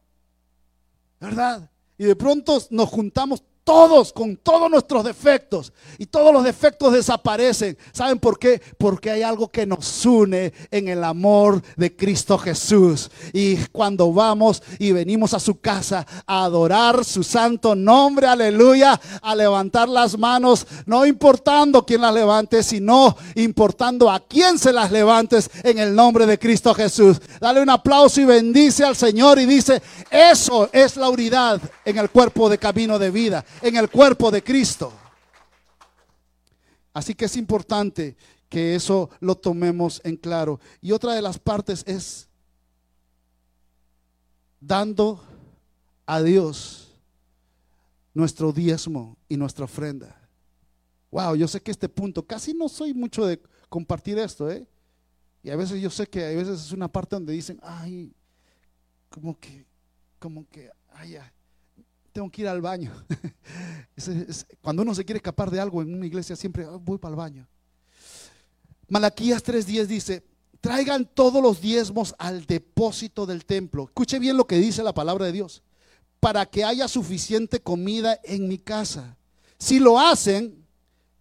¿Verdad? Y de pronto nos juntamos todos, con todos nuestros defectos. Y todos los defectos desaparecen. ¿Saben por qué? Porque hay algo que nos une en el amor de Cristo Jesús. Y cuando vamos y venimos a su casa a adorar su santo nombre, aleluya, a levantar las manos, no importando quién las levante, sino importando a quién se las levantes en el nombre de Cristo Jesús. Dale un aplauso y bendice al Señor y dice, eso es la unidad en el cuerpo de camino de vida en el cuerpo de Cristo. Así que es importante que eso lo tomemos en claro. Y otra de las partes es dando a Dios nuestro diezmo y nuestra ofrenda. Wow, yo sé que este punto, casi no soy mucho de compartir esto, ¿eh? Y a veces yo sé que a veces es una parte donde dicen, ay, como que, como que, ay, ay tengo que ir al baño. cuando uno se quiere escapar de algo en una iglesia, siempre ah, voy para el baño. Malaquías 3:10 dice, traigan todos los diezmos al depósito del templo. Escuche bien lo que dice la palabra de Dios. Para que haya suficiente comida en mi casa. Si lo hacen,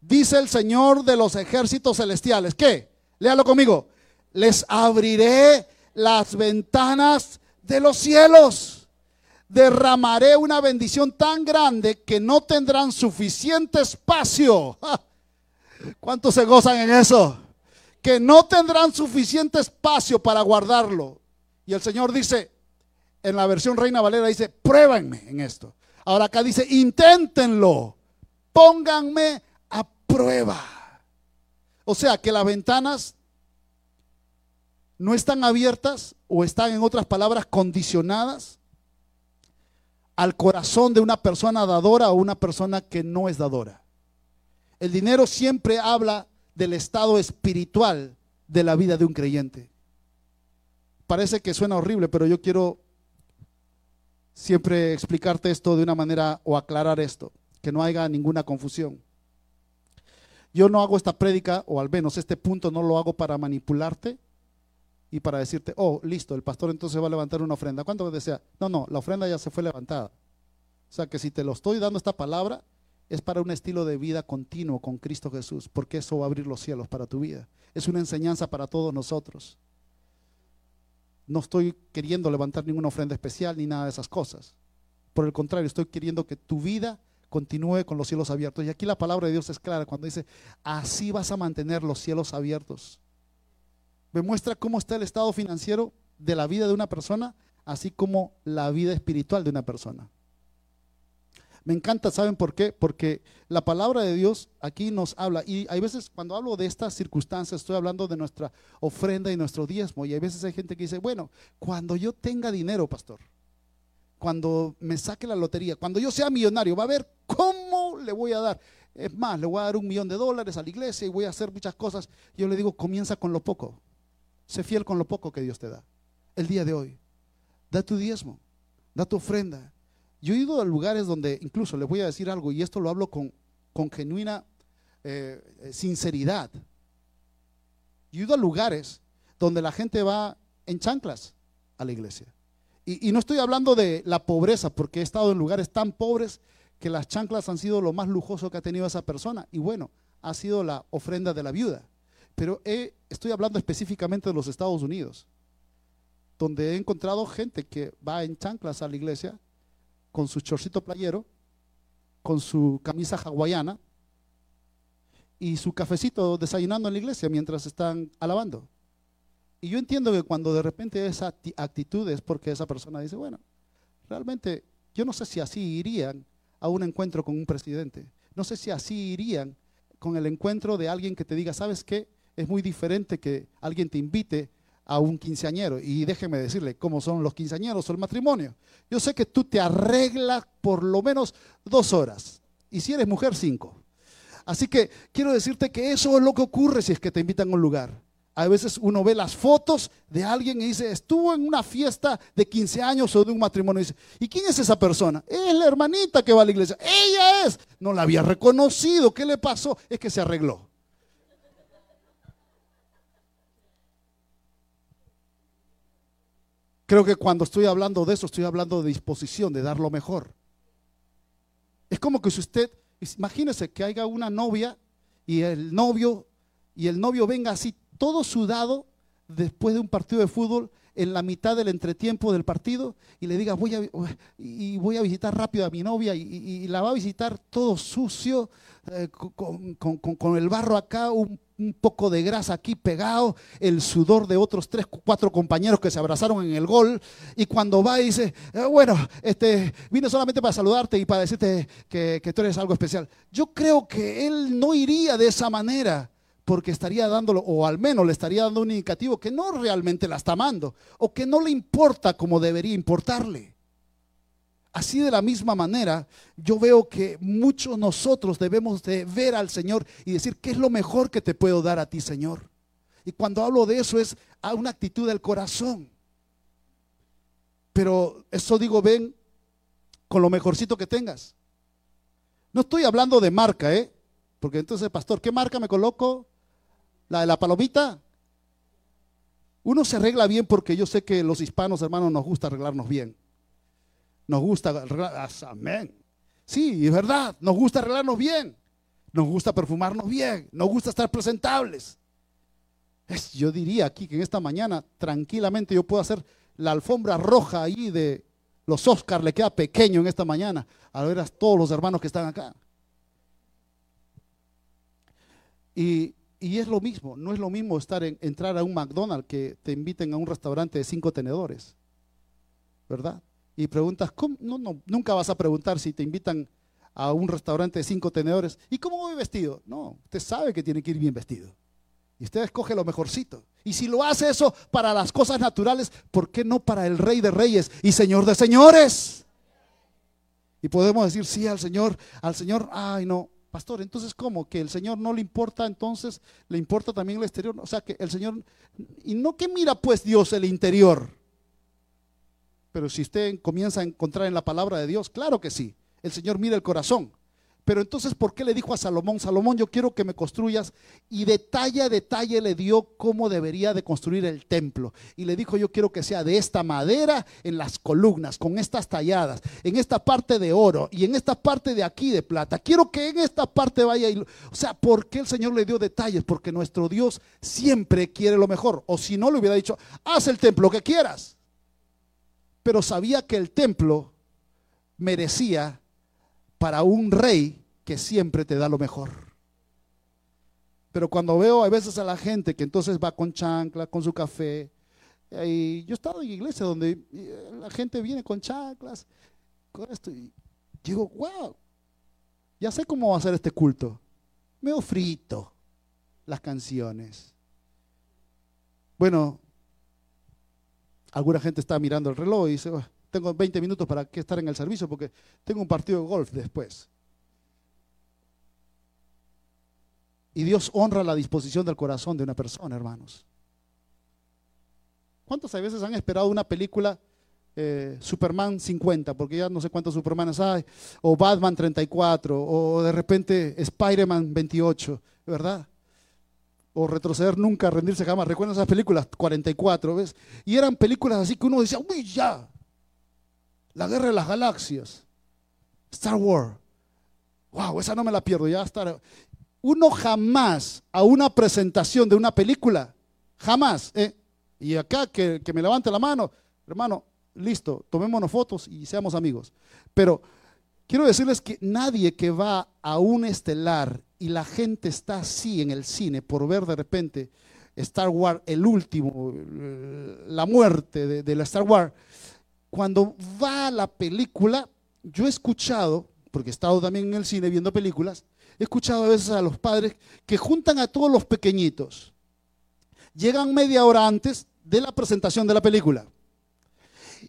dice el Señor de los ejércitos celestiales, ¿qué? Léalo conmigo. Les abriré las ventanas de los cielos derramaré una bendición tan grande que no tendrán suficiente espacio. ¿Cuántos se gozan en eso? Que no tendrán suficiente espacio para guardarlo. Y el Señor dice, en la versión Reina Valera dice, pruébenme en esto. Ahora acá dice, inténtenlo, pónganme a prueba. O sea que las ventanas no están abiertas o están en otras palabras condicionadas al corazón de una persona dadora o una persona que no es dadora. El dinero siempre habla del estado espiritual de la vida de un creyente. Parece que suena horrible, pero yo quiero siempre explicarte esto de una manera o aclarar esto, que no haya ninguna confusión. Yo no hago esta prédica, o al menos este punto no lo hago para manipularte y para decirte, oh, listo, el pastor entonces va a levantar una ofrenda. ¿Cuánto desea? No, no, la ofrenda ya se fue levantada. O sea que si te lo estoy dando esta palabra, es para un estilo de vida continuo con Cristo Jesús, porque eso va a abrir los cielos para tu vida. Es una enseñanza para todos nosotros. No estoy queriendo levantar ninguna ofrenda especial ni nada de esas cosas. Por el contrario, estoy queriendo que tu vida continúe con los cielos abiertos. Y aquí la palabra de Dios es clara cuando dice, así vas a mantener los cielos abiertos me muestra cómo está el estado financiero de la vida de una persona, así como la vida espiritual de una persona. Me encanta, ¿saben por qué? Porque la palabra de Dios aquí nos habla. Y hay veces cuando hablo de estas circunstancias, estoy hablando de nuestra ofrenda y nuestro diezmo. Y hay veces hay gente que dice, bueno, cuando yo tenga dinero, pastor, cuando me saque la lotería, cuando yo sea millonario, va a ver cómo le voy a dar. Es más, le voy a dar un millón de dólares a la iglesia y voy a hacer muchas cosas. Yo le digo, comienza con lo poco. Sé fiel con lo poco que Dios te da. El día de hoy, da tu diezmo, da tu ofrenda. Yo he ido a lugares donde, incluso le voy a decir algo, y esto lo hablo con, con genuina eh, sinceridad. Yo he ido a lugares donde la gente va en chanclas a la iglesia. Y, y, no estoy hablando de la pobreza, porque he estado en lugares tan pobres que las chanclas han sido lo más lujoso que ha tenido esa persona. Y bueno, ha sido la ofrenda de la viuda. Pero estoy hablando específicamente de los Estados Unidos, donde he encontrado gente que va en chanclas a la iglesia con su chorcito playero, con su camisa hawaiana y su cafecito desayunando en la iglesia mientras están alabando. Y yo entiendo que cuando de repente esa actitud es porque esa persona dice, bueno, realmente yo no sé si así irían a un encuentro con un presidente. No sé si así irían con el encuentro de alguien que te diga, ¿sabes qué? Es muy diferente que alguien te invite a un quinceañero. Y déjeme decirle cómo son los quinceañeros o el matrimonio. Yo sé que tú te arreglas por lo menos dos horas. Y si eres mujer, cinco. Así que quiero decirte que eso es lo que ocurre si es que te invitan a un lugar. A veces uno ve las fotos de alguien y dice, estuvo en una fiesta de 15 años o de un matrimonio. Y dice, ¿y quién es esa persona? Es la hermanita que va a la iglesia. Ella es. No la había reconocido. ¿Qué le pasó? Es que se arregló. Creo que cuando estoy hablando de eso, estoy hablando de disposición, de dar lo mejor. Es como que si usted, imagínese que haya una novia y el novio, y el novio venga así todo sudado después de un partido de fútbol en la mitad del entretiempo del partido y le diga voy a, y voy a visitar rápido a mi novia y, la va a visitar todo sucio, eh, con, el barro acá, un, poco de grasa aquí pegado, el sudor de otros tres, cuatro compañeros que se abrazaron en el gol y cuando va y dice, eh, bueno, este, vine solamente para saludarte y para decirte que, que tú eres algo especial. Yo creo que él no iría de esa manera porque estaría dándolo, o al menos le estaría dando un indicativo que no realmente la está amando, o que no le importa como debería importarle. Así de la misma manera, yo veo que muchos nosotros debemos de ver al Señor y decir, ¿qué es lo mejor que te puedo dar a ti, Señor? Y cuando hablo de eso es a una actitud del corazón. Pero eso digo, ven con lo mejorcito que tengas. No estoy hablando de marca, ¿eh? Porque entonces, pastor, ¿qué marca me coloco? La de la palomita. Uno se arregla bien porque yo sé que los hispanos, hermanos, nos gusta arreglarnos bien. Nos gusta arreglarnos, amén. Sí, es verdad, nos gusta arreglarnos bien. Nos gusta perfumarnos bien. Nos gusta estar presentables. Es, yo diría aquí que en esta mañana tranquilamente yo puedo hacer la alfombra roja ahí de los Oscars, le queda pequeño en esta mañana al ver a todos los hermanos que están acá. Y y es lo mismo, no es lo mismo estar en, entrar a un McDonald's que te inviten a un restaurante de cinco tenedores, ¿verdad? Y preguntas, ¿cómo? No, no, nunca vas a preguntar si te invitan a un restaurante de cinco tenedores, ¿y cómo voy vestido? No, usted sabe que tiene que ir bien vestido. Y usted escoge lo mejorcito. Y si lo hace eso para las cosas naturales, ¿por qué no para el Rey de Reyes y Señor de Señores? Y podemos decir sí al Señor, al Señor, ay no, Pastor, entonces ¿cómo? Que el Señor no le importa, entonces le importa también el exterior. O sea, que el Señor, y no que mira pues Dios el interior. Pero si usted comienza a encontrar en la palabra de Dios, claro que sí. El Señor mira el corazón. Pero entonces, ¿por qué le dijo a Salomón, Salomón, yo quiero que me construyas? Y detalle a detalle le dio cómo debería de construir el templo. Y le dijo, yo quiero que sea de esta madera en las columnas, con estas talladas, en esta parte de oro y en esta parte de aquí de plata. Quiero que en esta parte vaya. Y, o sea, ¿por qué el Señor le dio detalles? Porque nuestro Dios siempre quiere lo mejor. O si no, le hubiera dicho, haz el templo que quieras. Pero sabía que el templo merecía para un rey que siempre te da lo mejor. Pero cuando veo a veces a la gente que entonces va con chancla, con su café, y yo he estado en iglesia donde eh, la gente viene con chanclas, con esto, y digo, wow, ya sé cómo va a ser este culto. Me frito las canciones. Bueno, alguna gente está mirando el reloj y dice, tengo 20 minutos para que estar en el servicio porque tengo un partido de golf después. Y Dios honra la disposición del corazón de una persona, hermanos. ¿Cuántas veces han esperado una película eh, Superman 50, porque ya no sé cuántos Supermanes hay, o Batman 34, o de repente Spider-Man 28, ¿verdad? O retroceder nunca, rendirse jamás. ¿Recuerdan esas películas? 44, ¿ves? Y eran películas así que uno decía, uy, ya, la guerra de las galaxias. Star Wars. Wow, esa no me la pierdo. Ya está. Uno jamás a una presentación de una película, jamás. ¿eh? Y acá que, que me levante la mano, hermano, listo, tomémonos fotos y seamos amigos. Pero quiero decirles que nadie que va a un estelar y la gente está así en el cine por ver de repente Star Wars, el último, la muerte de, la Star Wars, cuando va la película, yo he escuchado, porque he estado también en el cine viendo películas, he escuchado a veces a los padres que juntan a todos los pequeñitos. Llegan media hora antes de la presentación de la película.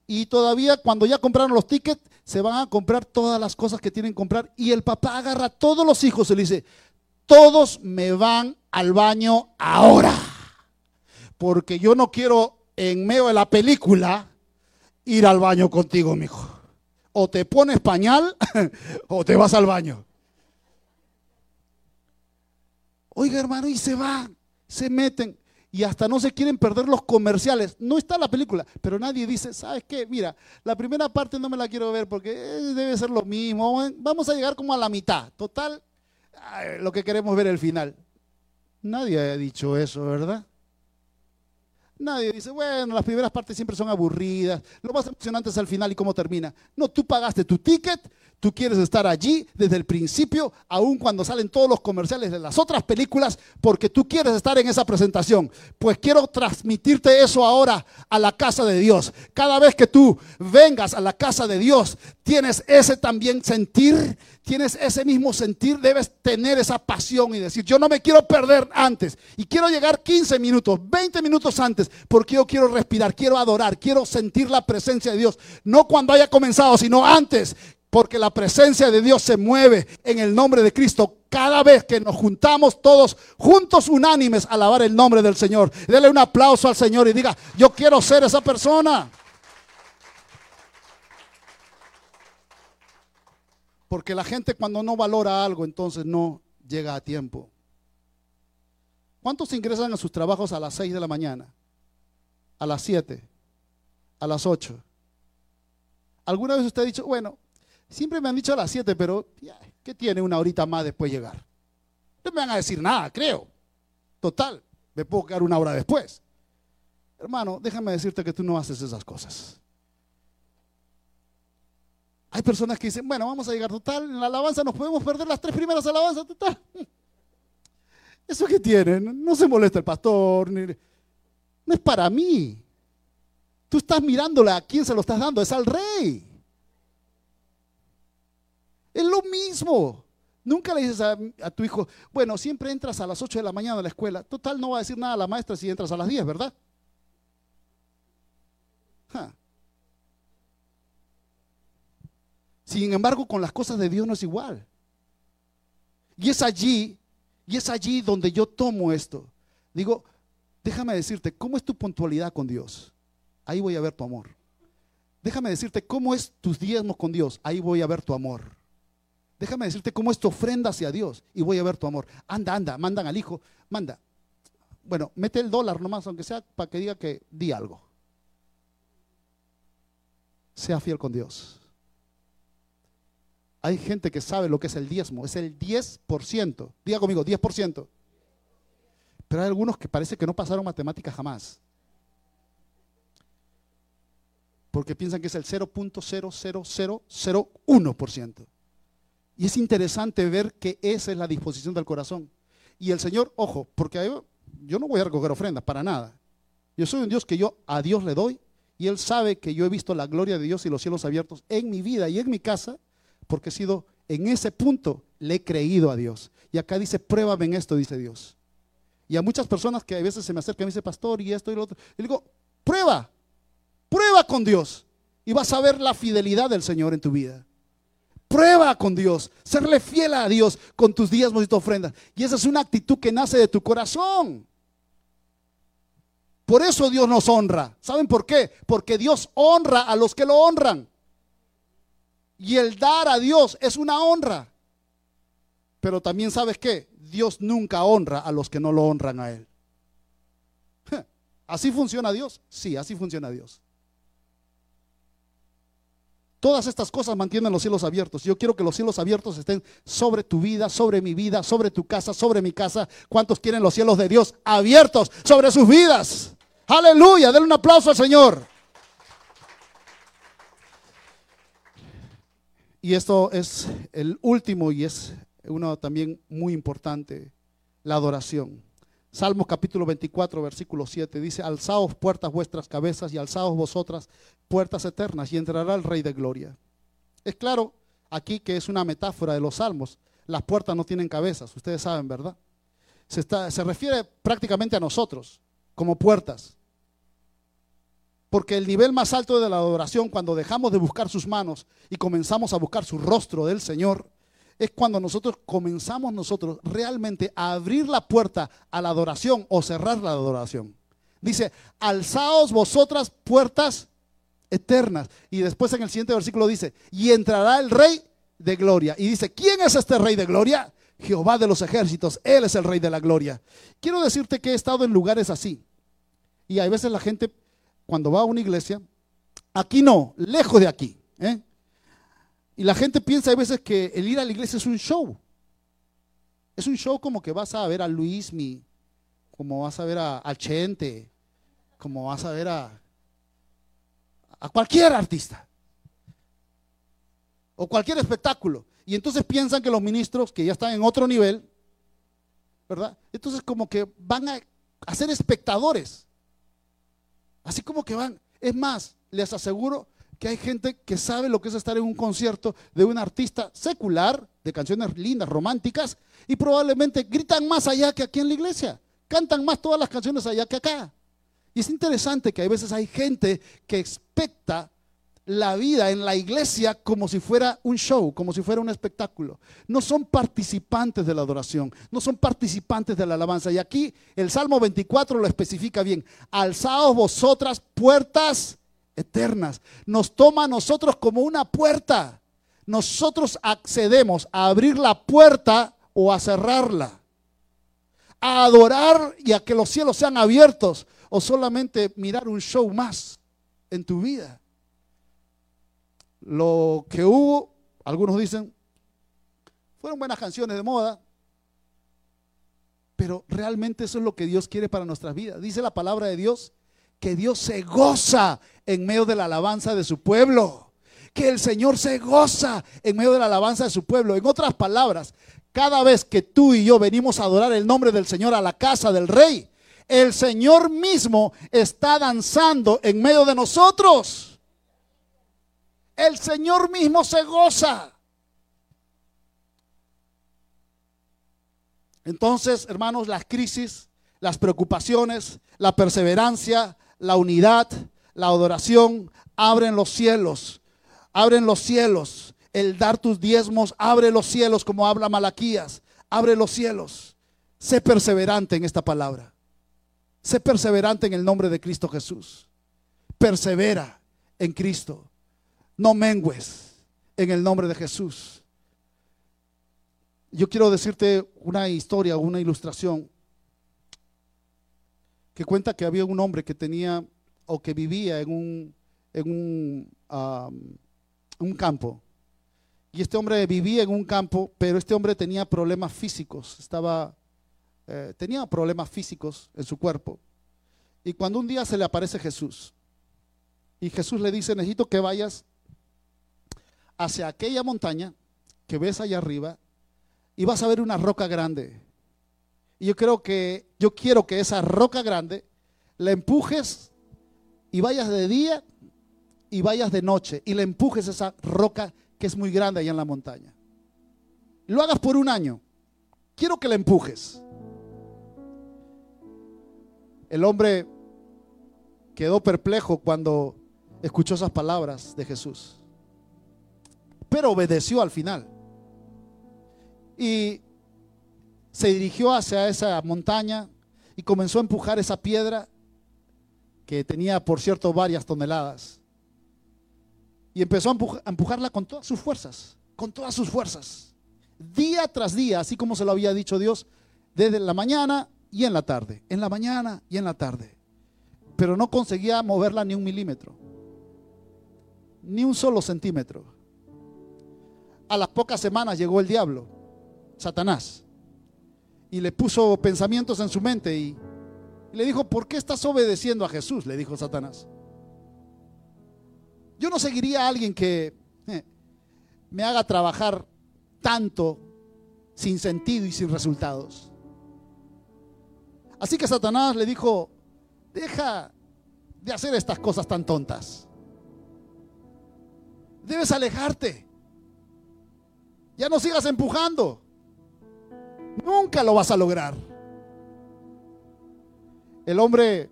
Y todavía cuando ya compraron los tickets, se van a comprar todas las cosas que tienen que comprar. Y el papá agarra a todos los hijos y le dice, todos me van al baño ahora. Porque yo no quiero en medio de la película ir al baño contigo, mijo. O te pones pañal o te vas al baño. Oiga, hermano, y se van, se meten y hasta no se quieren perder los comerciales. No está la película, pero nadie dice, ¿sabes qué? Mira, la primera parte no me la quiero ver porque eh, debe ser lo mismo. Vamos a llegar como a la mitad. Total, lo que queremos ver el final. Nadie ha dicho eso, ¿verdad? Nadie dice, bueno, las primeras partes siempre son aburridas, lo más emocionante es al final y cómo termina. No, tú pagaste tu ticket, tú quieres estar allí desde el principio, aun cuando salen todos los comerciales de las otras películas, porque tú quieres estar en esa presentación. Pues quiero transmitirte eso ahora a la casa de Dios. Cada vez que tú vengas a la casa de Dios, tienes ese también sentir tienes ese mismo sentir, debes tener esa pasión y decir, yo no me quiero perder antes y quiero llegar 15 minutos, 20 minutos antes, porque yo quiero respirar, quiero adorar, quiero sentir la presencia de Dios, no cuando haya comenzado, sino antes, porque la presencia de Dios se mueve en el nombre de Cristo cada vez que nos juntamos todos juntos unánimes a alabar el nombre del Señor. Dele un aplauso al Señor y diga, yo quiero ser esa persona. Porque la gente cuando no valora algo, entonces no llega a tiempo. ¿Cuántos ingresan a sus trabajos a las 6 de la mañana? A las 7, a las 8. ¿Alguna vez usted ha dicho, bueno, siempre me han dicho a las 7, pero ¿qué tiene una horita más después de llegar? No me van a decir nada, creo. Total, me puedo quedar una hora después. Hermano, déjame decirte que tú no haces esas cosas. Hay personas que dicen, bueno, vamos a llegar total, en la alabanza nos podemos perder las tres primeras alabanzas total. ¿Eso qué tienen? No se molesta el pastor. No es para mí. Tú estás mirándole a quién se lo estás dando, es al rey. Es lo mismo. Nunca le dices a, tu hijo, bueno, siempre entras a las 8 de la mañana a la escuela. Total, no va a decir nada a la maestra si entras a las 10, ¿verdad? Sin embargo, con las cosas de Dios no es igual. Y es allí, y es allí donde yo tomo esto. Digo, déjame decirte, ¿cómo es tu puntualidad con Dios? Ahí voy a ver tu amor. Déjame decirte cómo es tus diezmos con Dios. Ahí voy a ver tu amor. Déjame decirte cómo es tu ofrenda hacia Dios y voy a ver tu amor. Anda, anda, mandan al hijo, manda. Bueno, mete el dólar nomás, aunque sea para que diga que di algo. Sea fiel con Dios. Hay gente que sabe lo que es el diezmo, es el 10%. Diga conmigo, 10%. Pero hay algunos que parece que no pasaron matemáticas jamás. Porque piensan que es el 0.00001%. Y es interesante ver que esa es la disposición del corazón. Y el Señor, ojo, porque yo no voy a recoger ofrendas para nada. Yo soy un Dios que yo a Dios le doy y Él sabe que yo he visto la gloria de Dios y los cielos abiertos en mi vida y en mi casa porque he sido en ese punto, le he creído a Dios. Y acá dice, pruébame en esto, dice Dios. Y a muchas personas que a veces se me acercan y me dicen, pastor, y esto y lo otro, y digo, prueba, prueba con Dios. Y vas a ver la fidelidad del Señor en tu vida. Prueba con Dios, serle fiel a Dios con tus diezmos y tus ofrendas. Y esa es una actitud que nace de tu corazón. Por eso Dios nos honra. ¿Saben por qué? Porque Dios honra a los que lo honran. Y el dar a Dios es una honra. Pero también sabes qué, Dios nunca honra a los que no lo honran a Él. ¿Así funciona Dios? Sí, así funciona Dios. Todas estas cosas mantienen los cielos abiertos. Yo quiero que los cielos abiertos estén sobre tu vida, sobre mi vida, sobre tu casa, sobre mi casa. ¿Cuántos quieren los cielos de Dios abiertos sobre sus vidas? Aleluya, denle un aplauso al Señor. Y esto es el último y es uno también muy importante, la adoración. Salmos capítulo 24, versículo 7 dice, alzaos puertas vuestras cabezas y alzaos vosotras puertas eternas y entrará el Rey de Gloria. Es claro aquí que es una metáfora de los salmos. Las puertas no tienen cabezas, ustedes saben, ¿verdad? Se, está, se refiere prácticamente a nosotros como puertas. Porque el nivel más alto de la adoración, cuando dejamos de buscar sus manos y comenzamos a buscar su rostro del Señor, es cuando nosotros comenzamos nosotros realmente a abrir la puerta a la adoración o cerrar la adoración. Dice, alzaos vosotras puertas eternas. Y después en el siguiente versículo dice, y entrará el rey de gloria. Y dice, ¿quién es este rey de gloria? Jehová de los ejércitos, Él es el rey de la gloria. Quiero decirte que he estado en lugares así. Y hay veces la gente, cuando va a una iglesia, aquí no, lejos de aquí. ¿eh? Y la gente piensa a veces que el ir a la iglesia es un show. Es un show como que vas a ver a Luismi, como vas a ver a, a Chente, como vas a ver a, a cualquier artista o cualquier espectáculo. Y entonces piensan que los ministros, que ya están en otro nivel, ¿verdad? Entonces como que van a, a ser espectadores. Así como que van. Es más, les aseguro que hay gente que sabe lo que es estar en un concierto de un artista secular, de canciones lindas, románticas, y probablemente gritan más allá que aquí en la iglesia. Cantan más todas las canciones allá que acá. Y es interesante que a veces hay gente que expecta la vida en la iglesia como si fuera un show, como si fuera un espectáculo. No son participantes de la adoración, no son participantes de la alabanza. Y aquí el Salmo 24 lo especifica bien. Alzaos vosotras puertas eternas. Nos toma a nosotros como una puerta. Nosotros accedemos a abrir la puerta o a cerrarla. A adorar y a que los cielos sean abiertos o solamente mirar un show más en tu vida. Lo que hubo, algunos dicen, fueron buenas canciones de moda, pero realmente eso es lo que Dios quiere para nuestras vidas. Dice la palabra de Dios que Dios se goza en medio de la alabanza de su pueblo. Que el Señor se goza en medio de la alabanza de su pueblo. En otras palabras, cada vez que tú y yo venimos a adorar el nombre del Señor a la casa del rey, el Señor mismo está danzando en medio de nosotros. El Señor mismo se goza. Entonces, hermanos, las crisis, las preocupaciones, la perseverancia, la unidad, la adoración, abren los cielos, abren los cielos. El dar tus diezmos abre los cielos, como habla Malaquías, abre los cielos. Sé perseverante en esta palabra. Sé perseverante en el nombre de Cristo Jesús. Persevera en Cristo no mengues en el nombre de Jesús. Yo quiero decirte una historia, una ilustración que cuenta que había un hombre que tenía o que vivía en un, en un, un campo. Y este hombre vivía en un campo, pero este hombre tenía problemas físicos, estaba, eh, tenía problemas físicos en su cuerpo. Y cuando un día se le aparece Jesús, y Jesús le dice, necesito que vayas hacia aquella montaña que ves allá arriba y vas a ver una roca grande. Y yo creo que yo quiero que esa roca grande la empujes y vayas de día y vayas de noche y le empujes esa roca que es muy grande allá en la montaña. Lo hagas por un año. Quiero que la empujes. El hombre quedó perplejo cuando escuchó esas palabras de Jesús pero obedeció al final. Y se dirigió hacia esa montaña y comenzó a empujar esa piedra que tenía, por cierto, varias toneladas. Y empezó a, empujarla con todas sus fuerzas, con todas sus fuerzas. Día tras día, así como se lo había dicho Dios, desde la mañana y en la tarde, en la mañana y en la tarde. Pero no conseguía moverla ni un milímetro, ni un solo centímetro. A las pocas semanas llegó el diablo, Satanás, y le puso pensamientos en su mente y, le dijo, ¿por qué estás obedeciendo a Jesús? Le dijo Satanás. Yo no seguiría a alguien que eh, me haga trabajar tanto sin sentido y sin resultados. Así que Satanás le dijo, deja de hacer estas cosas tan tontas. Debes alejarte. Ya no sigas empujando. Nunca lo vas a lograr. El hombre,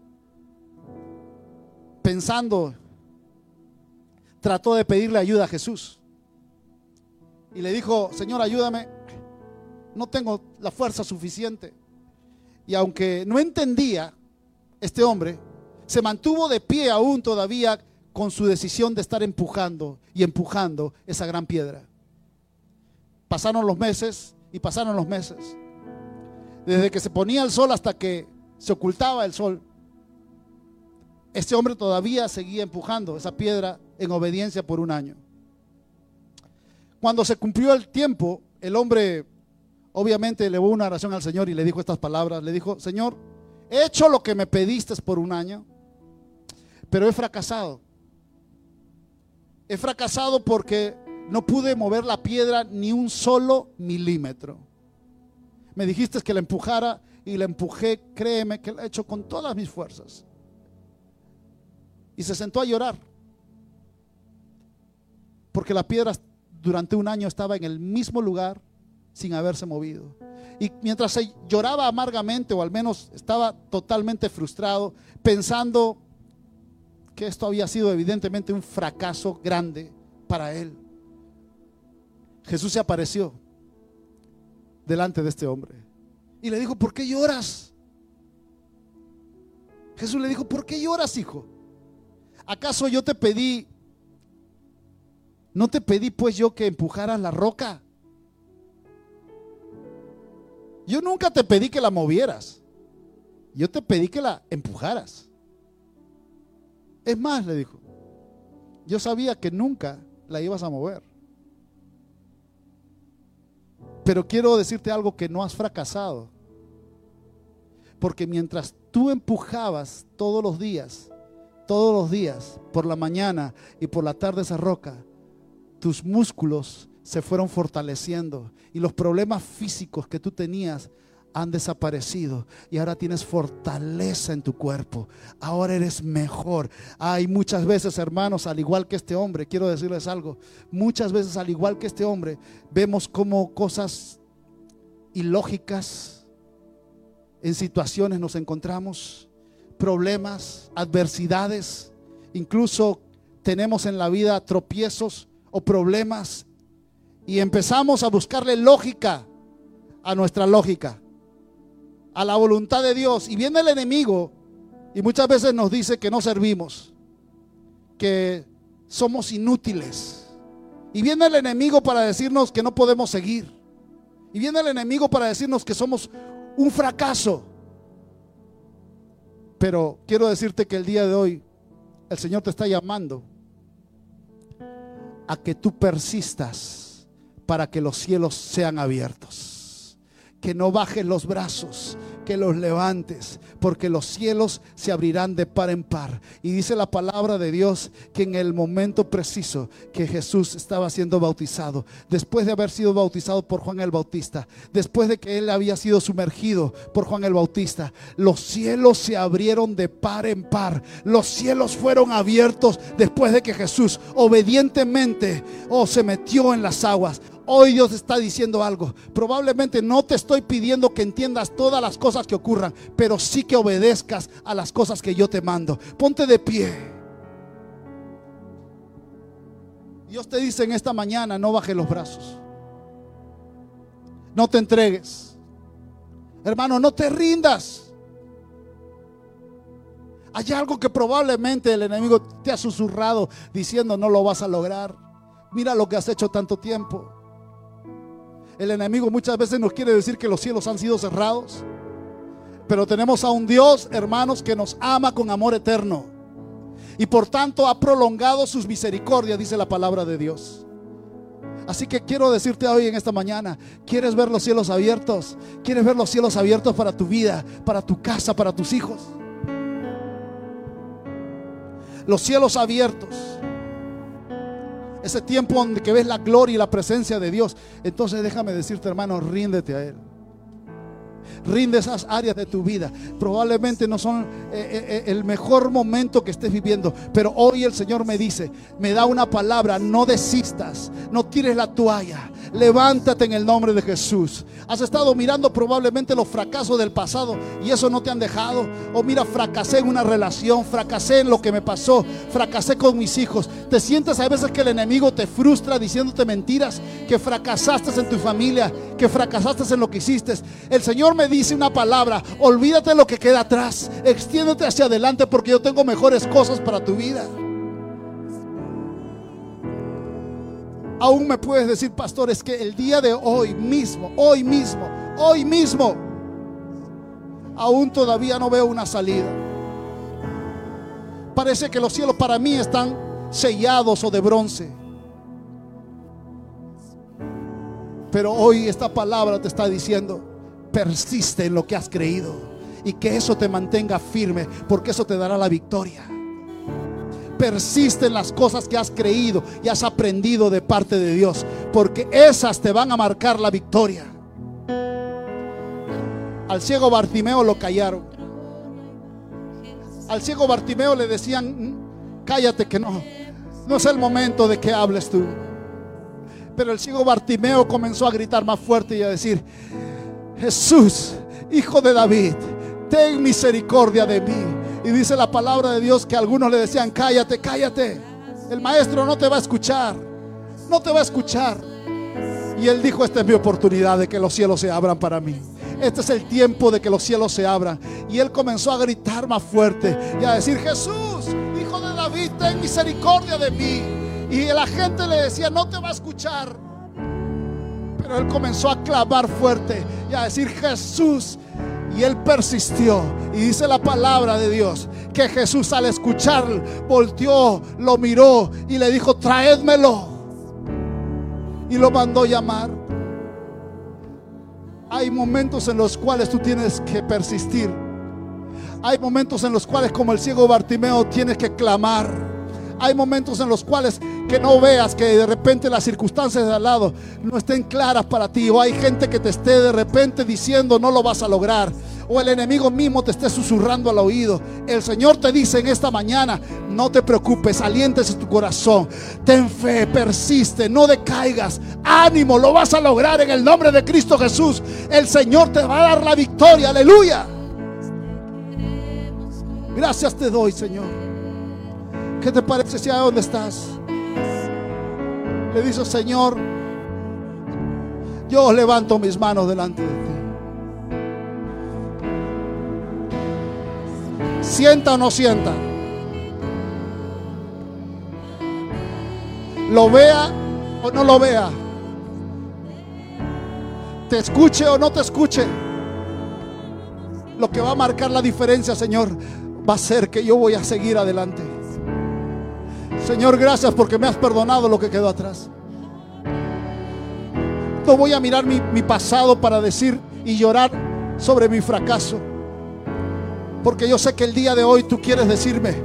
pensando, trató de pedirle ayuda a Jesús. Y le dijo, Señor, ayúdame. No tengo la fuerza suficiente. Y aunque no entendía, este hombre se mantuvo de pie aún todavía con su decisión de estar empujando y empujando esa gran piedra. Pasaron los meses y pasaron los meses. Desde que se ponía el sol hasta que se ocultaba el sol. Este hombre todavía seguía empujando esa piedra en obediencia por un año. Cuando se cumplió el tiempo, el hombre obviamente elevó una oración al Señor y le dijo estas palabras. Le dijo, Señor, he hecho lo que me pediste por un año, pero he fracasado. He fracasado porque no pude mover la piedra ni un solo milímetro. Me dijiste que la empujara y la empujé, créeme que la he hecho con todas mis fuerzas. Y se sentó a llorar. Porque la piedra durante un año estaba en el mismo lugar sin haberse movido. Y mientras se lloraba amargamente, o al menos estaba totalmente frustrado, pensando que esto había sido evidentemente un fracaso grande para él, Jesús se apareció delante de este hombre y le dijo, ¿por qué lloras? Jesús le dijo, ¿por qué lloras, hijo? ¿Acaso yo te pedí, no te pedí pues yo que empujaras la roca? Yo nunca te pedí que la movieras. Yo te pedí que la empujaras. Es más, le dijo, yo sabía que nunca la ibas a mover. Pero quiero decirte algo que no has fracasado. Porque mientras tú empujabas todos los días, todos los días, por la mañana y por la tarde esa roca, tus músculos se fueron fortaleciendo y los problemas físicos que tú tenías han desaparecido y ahora tienes fortaleza en tu cuerpo. Ahora eres mejor. Hay muchas veces, hermanos, al igual que este hombre, quiero decirles algo, muchas veces al igual que este hombre, vemos como cosas ilógicas en situaciones nos encontramos, problemas, adversidades, incluso tenemos en la vida tropiezos o problemas y empezamos a buscarle lógica a nuestra lógica, a la voluntad de Dios. Y viene el enemigo y muchas veces nos dice que no servimos, que somos inútiles. Y viene el enemigo para decirnos que no podemos seguir. Y viene el enemigo para decirnos que somos un fracaso. Pero quiero decirte que el día de hoy el Señor te está llamando a que tú persistas para que los cielos sean abiertos. Que no bajes los brazos, que los levantes, porque los cielos se abrirán de par en par. Y dice la palabra de Dios que en el momento preciso que Jesús estaba siendo bautizado, después de haber sido bautizado por Juan el Bautista, después de que él había sido sumergido por Juan el Bautista, los cielos se abrieron de par en par. Los cielos fueron abiertos después de que Jesús obedientemente oh, se metió en las aguas. Hoy Dios está diciendo algo. Probablemente no te estoy pidiendo que entiendas todas las cosas que ocurran, pero sí que obedezcas a las cosas que yo te mando. Ponte de pie. Dios te dice en esta mañana, no bajes los brazos. No te entregues. Hermano, no te rindas. Hay algo que probablemente el enemigo te ha susurrado diciendo no lo vas a lograr. Mira lo que has hecho tanto tiempo. El enemigo muchas veces nos quiere decir que los cielos han sido cerrados. Pero tenemos a un Dios, hermanos, que nos ama con amor eterno. Y por tanto ha prolongado sus misericordias, dice la palabra de Dios. Así que quiero decirte hoy en esta mañana, ¿quieres ver los cielos abiertos? ¿Quieres ver los cielos abiertos para tu vida, para tu casa, para tus hijos? Los cielos abiertos ese tiempo donde que ves la gloria y la presencia de Dios. Entonces déjame decirte, hermano, ríndete a Él. Rinde esas áreas de tu vida. Probablemente no son eh, eh, eh, el mejor momento que estés viviendo, pero hoy el Señor me dice, me da una palabra, no desistas, no tires la toalla, levántate en el nombre de Jesús. Has estado mirando probablemente los fracasos del pasado y eso no te han dejado. O mira, fracasé en una relación, fracasé en lo que me pasó, fracasé con mis hijos. Te sientes a veces que el enemigo te frustra diciéndote mentiras, que fracasaste en tu familia, que fracasaste en lo que hiciste. El Señor me dice una palabra, olvídate de lo que queda atrás, extiéndete hacia adelante porque yo tengo mejores cosas para tu vida. Aún me puedes decir, pastor, es que el día de hoy mismo, hoy mismo, hoy mismo, aún todavía no veo una salida. Parece que los cielos para mí están sellados o de bronce. Pero hoy esta palabra te está diciendo, persiste en lo que has creído y que eso te mantenga firme, porque eso te dará la victoria. Persiste en las cosas que has creído y has aprendido de parte de Dios, porque esas te van a marcar la victoria. Al ciego Bartimeo lo callaron. Al ciego Bartimeo le decían, mm, cállate que no, no es el momento de que hables tú. Pero el ciego Bartimeo comenzó a gritar más fuerte y a decir, Jesús, hijo de David, ten misericordia de mí. Y dice la palabra de Dios que algunos le decían, cállate, cállate. El maestro no te va a escuchar, no te va a escuchar. Y él dijo, esta es mi oportunidad de que los cielos se abran para mí. Este es el tiempo de que los cielos se abran. Y él comenzó a gritar más fuerte y a decir, Jesús, hijo de David, ten misericordia de mí. Y la gente le decía, no te va a escuchar. Pero él comenzó a clavar fuerte y a decir, Jesús. Y él persistió. Y dice la palabra de Dios que Jesús al escuchar volteó, lo miró y le dijo, traédmelo. Y lo mandó llamar. Hay momentos en los cuales tú tienes que persistir. Hay momentos en los cuales como el ciego Bartimeo tienes que clamar. Hay momentos en los cuales que no veas que de repente las circunstancias de al lado no estén claras para ti. O hay gente que te esté de repente diciendo no lo vas a lograr. O el enemigo mismo te esté susurrando al oído. El Señor te dice en esta mañana, no te preocupes, alientes tu corazón. Ten fe, persiste, no decaigas. Ánimo, lo vas a lograr en el nombre de Cristo Jesús. El Señor te va a dar la victoria. Aleluya. Gracias te doy, Señor. ¿Qué te parece si a dónde estás? Le dice, Señor, yo levanto mis manos delante de ti. Sienta o no sienta. Lo vea o no lo vea. Te escuche o no te escuche. Lo que va a marcar la diferencia, Señor, va a ser que yo voy a seguir adelante. Señor, gracias porque me has perdonado lo que quedó atrás. No voy a mirar mi, pasado para decir y llorar sobre mi fracaso. Porque yo sé que el día de hoy tú quieres decirme,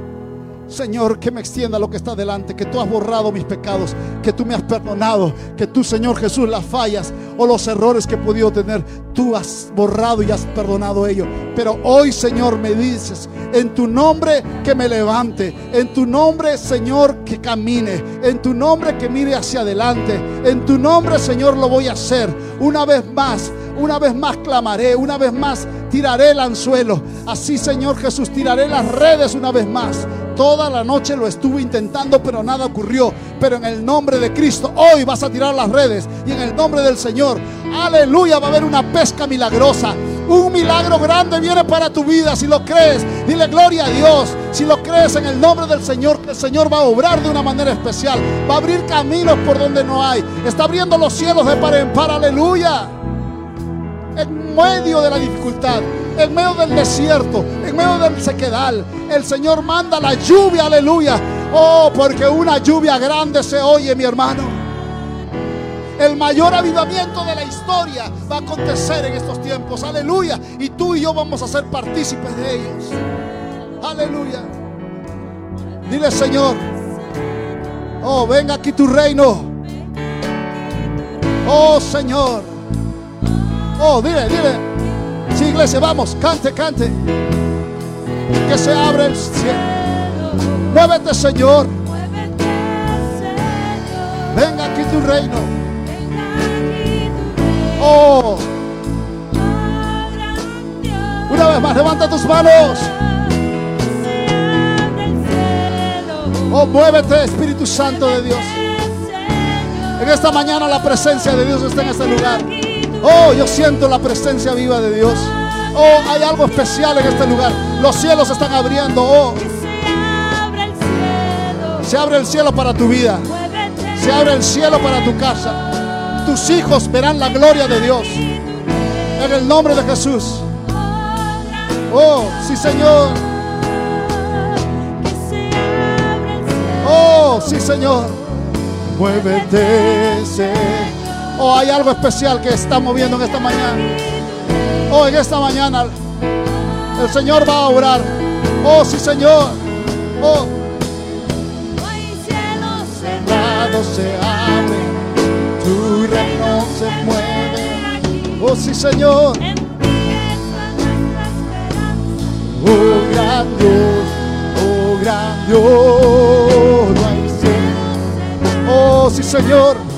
Señor, que me extienda lo que está delante, que tú has borrado mis pecados, que tú me has perdonado, que tú, Señor Jesús, las fallas o los errores que he podido tener, tú has borrado y has perdonado ellos. Pero hoy, Señor, me dices, en tu nombre que me levante, en tu nombre, Señor, que camine, en tu nombre que mire hacia adelante, en tu nombre, Señor, lo voy a hacer. Una vez más, una vez más clamaré, una vez más tiraré el anzuelo. Así, Señor Jesús, tiraré las redes una vez más. Toda la noche lo estuve intentando, pero nada ocurrió. Pero en el nombre de Cristo, hoy vas a tirar las redes. Y en el nombre del Señor, aleluya, va a haber una pesca milagrosa. Un milagro grande viene para tu vida. Si lo crees, dile gloria a Dios. Si lo crees en el nombre del Señor, que el Señor va a obrar de una manera especial. Va a abrir caminos por donde no hay. Está abriendo los cielos de par en par. Aleluya. En medio de la dificultad en medio del desierto, en medio del sequedal. El Señor manda la lluvia, aleluya. Oh, porque una lluvia grande se oye, mi hermano. El mayor avivamiento de la historia va a acontecer en estos tiempos, aleluya. Y tú y yo vamos a ser partícipes de ellos. Aleluya. Dile, Señor, oh, venga aquí tu reino. Oh, Señor. Oh, dile, dile. Iglesia, vamos, cante, cante. Que se abre el cielo. Muévete, Señor. Venga aquí tu reino. Oh. Una vez más, levanta tus manos. Oh, muévete, Espíritu Santo de Dios. En esta mañana la presencia de Dios está en este lugar. Oh, yo siento la presencia viva de Dios. Oh, hay algo especial en este lugar. Los cielos se están abriendo. Oh, se abre el cielo para tu vida. Se abre el cielo para tu casa. Tus hijos verán la gloria de Dios. En el nombre de Jesús. Oh, sí, Señor. Oh, sí, Señor. Muévete. Oh, hay algo especial que está moviendo en esta mañana. Oh, en esta mañana el Señor va a orar. Oh, sí, Señor. Oh. Cerrado se abre, tu reino se mueve. Oh, sí, Señor. Oh, gran Dios, oh, gran Dios. Oh, sí, Señor.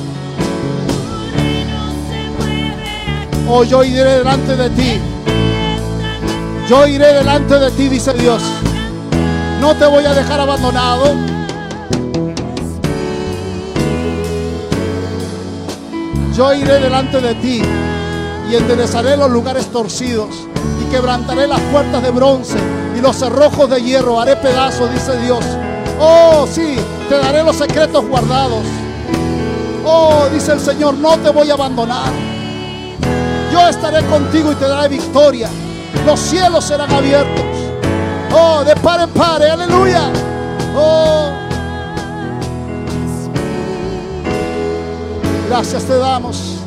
Oh, yo iré delante de ti. Yo iré delante de ti, dice Dios. No te voy a dejar abandonado. Yo iré delante de ti y enderezaré los lugares torcidos y quebrantaré las puertas de bronce y los cerrojos de hierro haré pedazos, dice Dios. Oh, sí, te daré los secretos guardados. Oh, dice el Señor, no te voy a abandonar. Yo estaré contigo y te daré victoria. Los cielos serán abiertos. Oh, de par en par, aleluya. Oh. Gracias te damos.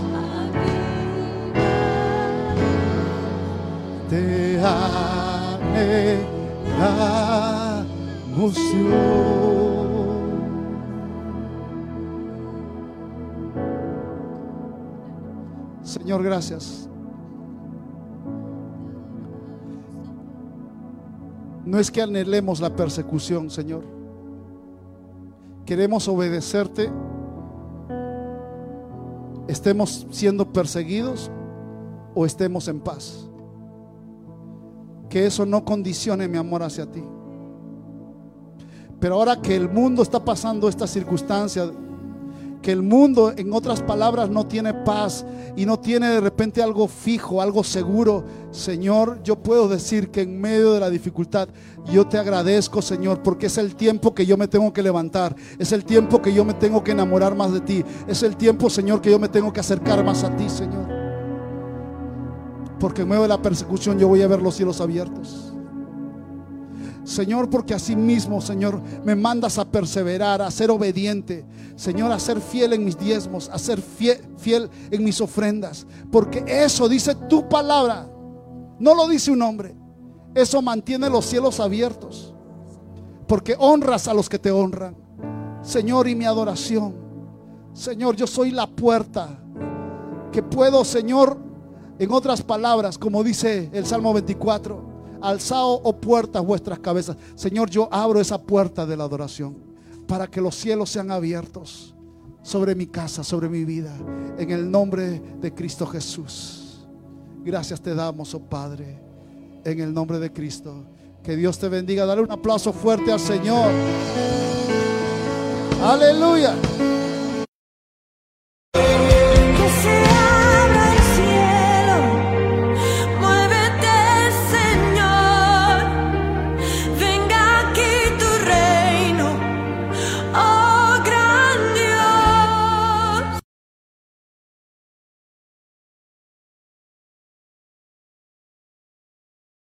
Te anhelamos Señor, gracias. No es que anhelemos la persecución, Señor. Queremos obedecerte. Estemos siendo perseguidos o estemos en paz. Que eso no condicione mi amor hacia ti. Pero ahora que el mundo está pasando esta circunstancia que el mundo, en otras palabras, no tiene paz y no tiene de repente algo fijo, algo seguro, Señor, yo puedo decir que en medio de la dificultad, yo te agradezco, Señor, porque es el tiempo que yo me tengo que levantar, es el tiempo que yo me tengo que enamorar más de ti, es el tiempo, Señor, que yo me tengo que acercar más a ti, Señor. Porque en medio de la persecución yo voy a ver los cielos abiertos. Señor, porque así mismo, Señor, me mandas a perseverar, a ser obediente, Señor, a ser fiel en mis diezmos, a ser fiel, en mis ofrendas, porque eso dice tu palabra, no lo dice un hombre, eso mantiene los cielos abiertos, porque honras a los que te honran, Señor, y mi adoración, Señor, yo soy la puerta que puedo, Señor, en otras palabras, como dice el Salmo 24, alzado o puertas vuestras cabezas. Señor, yo abro esa puerta de la adoración para que los cielos sean abiertos sobre mi casa, sobre mi vida, en el nombre de Cristo Jesús. Gracias te damos, oh Padre, en el nombre de Cristo. Que Dios te bendiga. Dale un aplauso fuerte al Señor. Aleluya.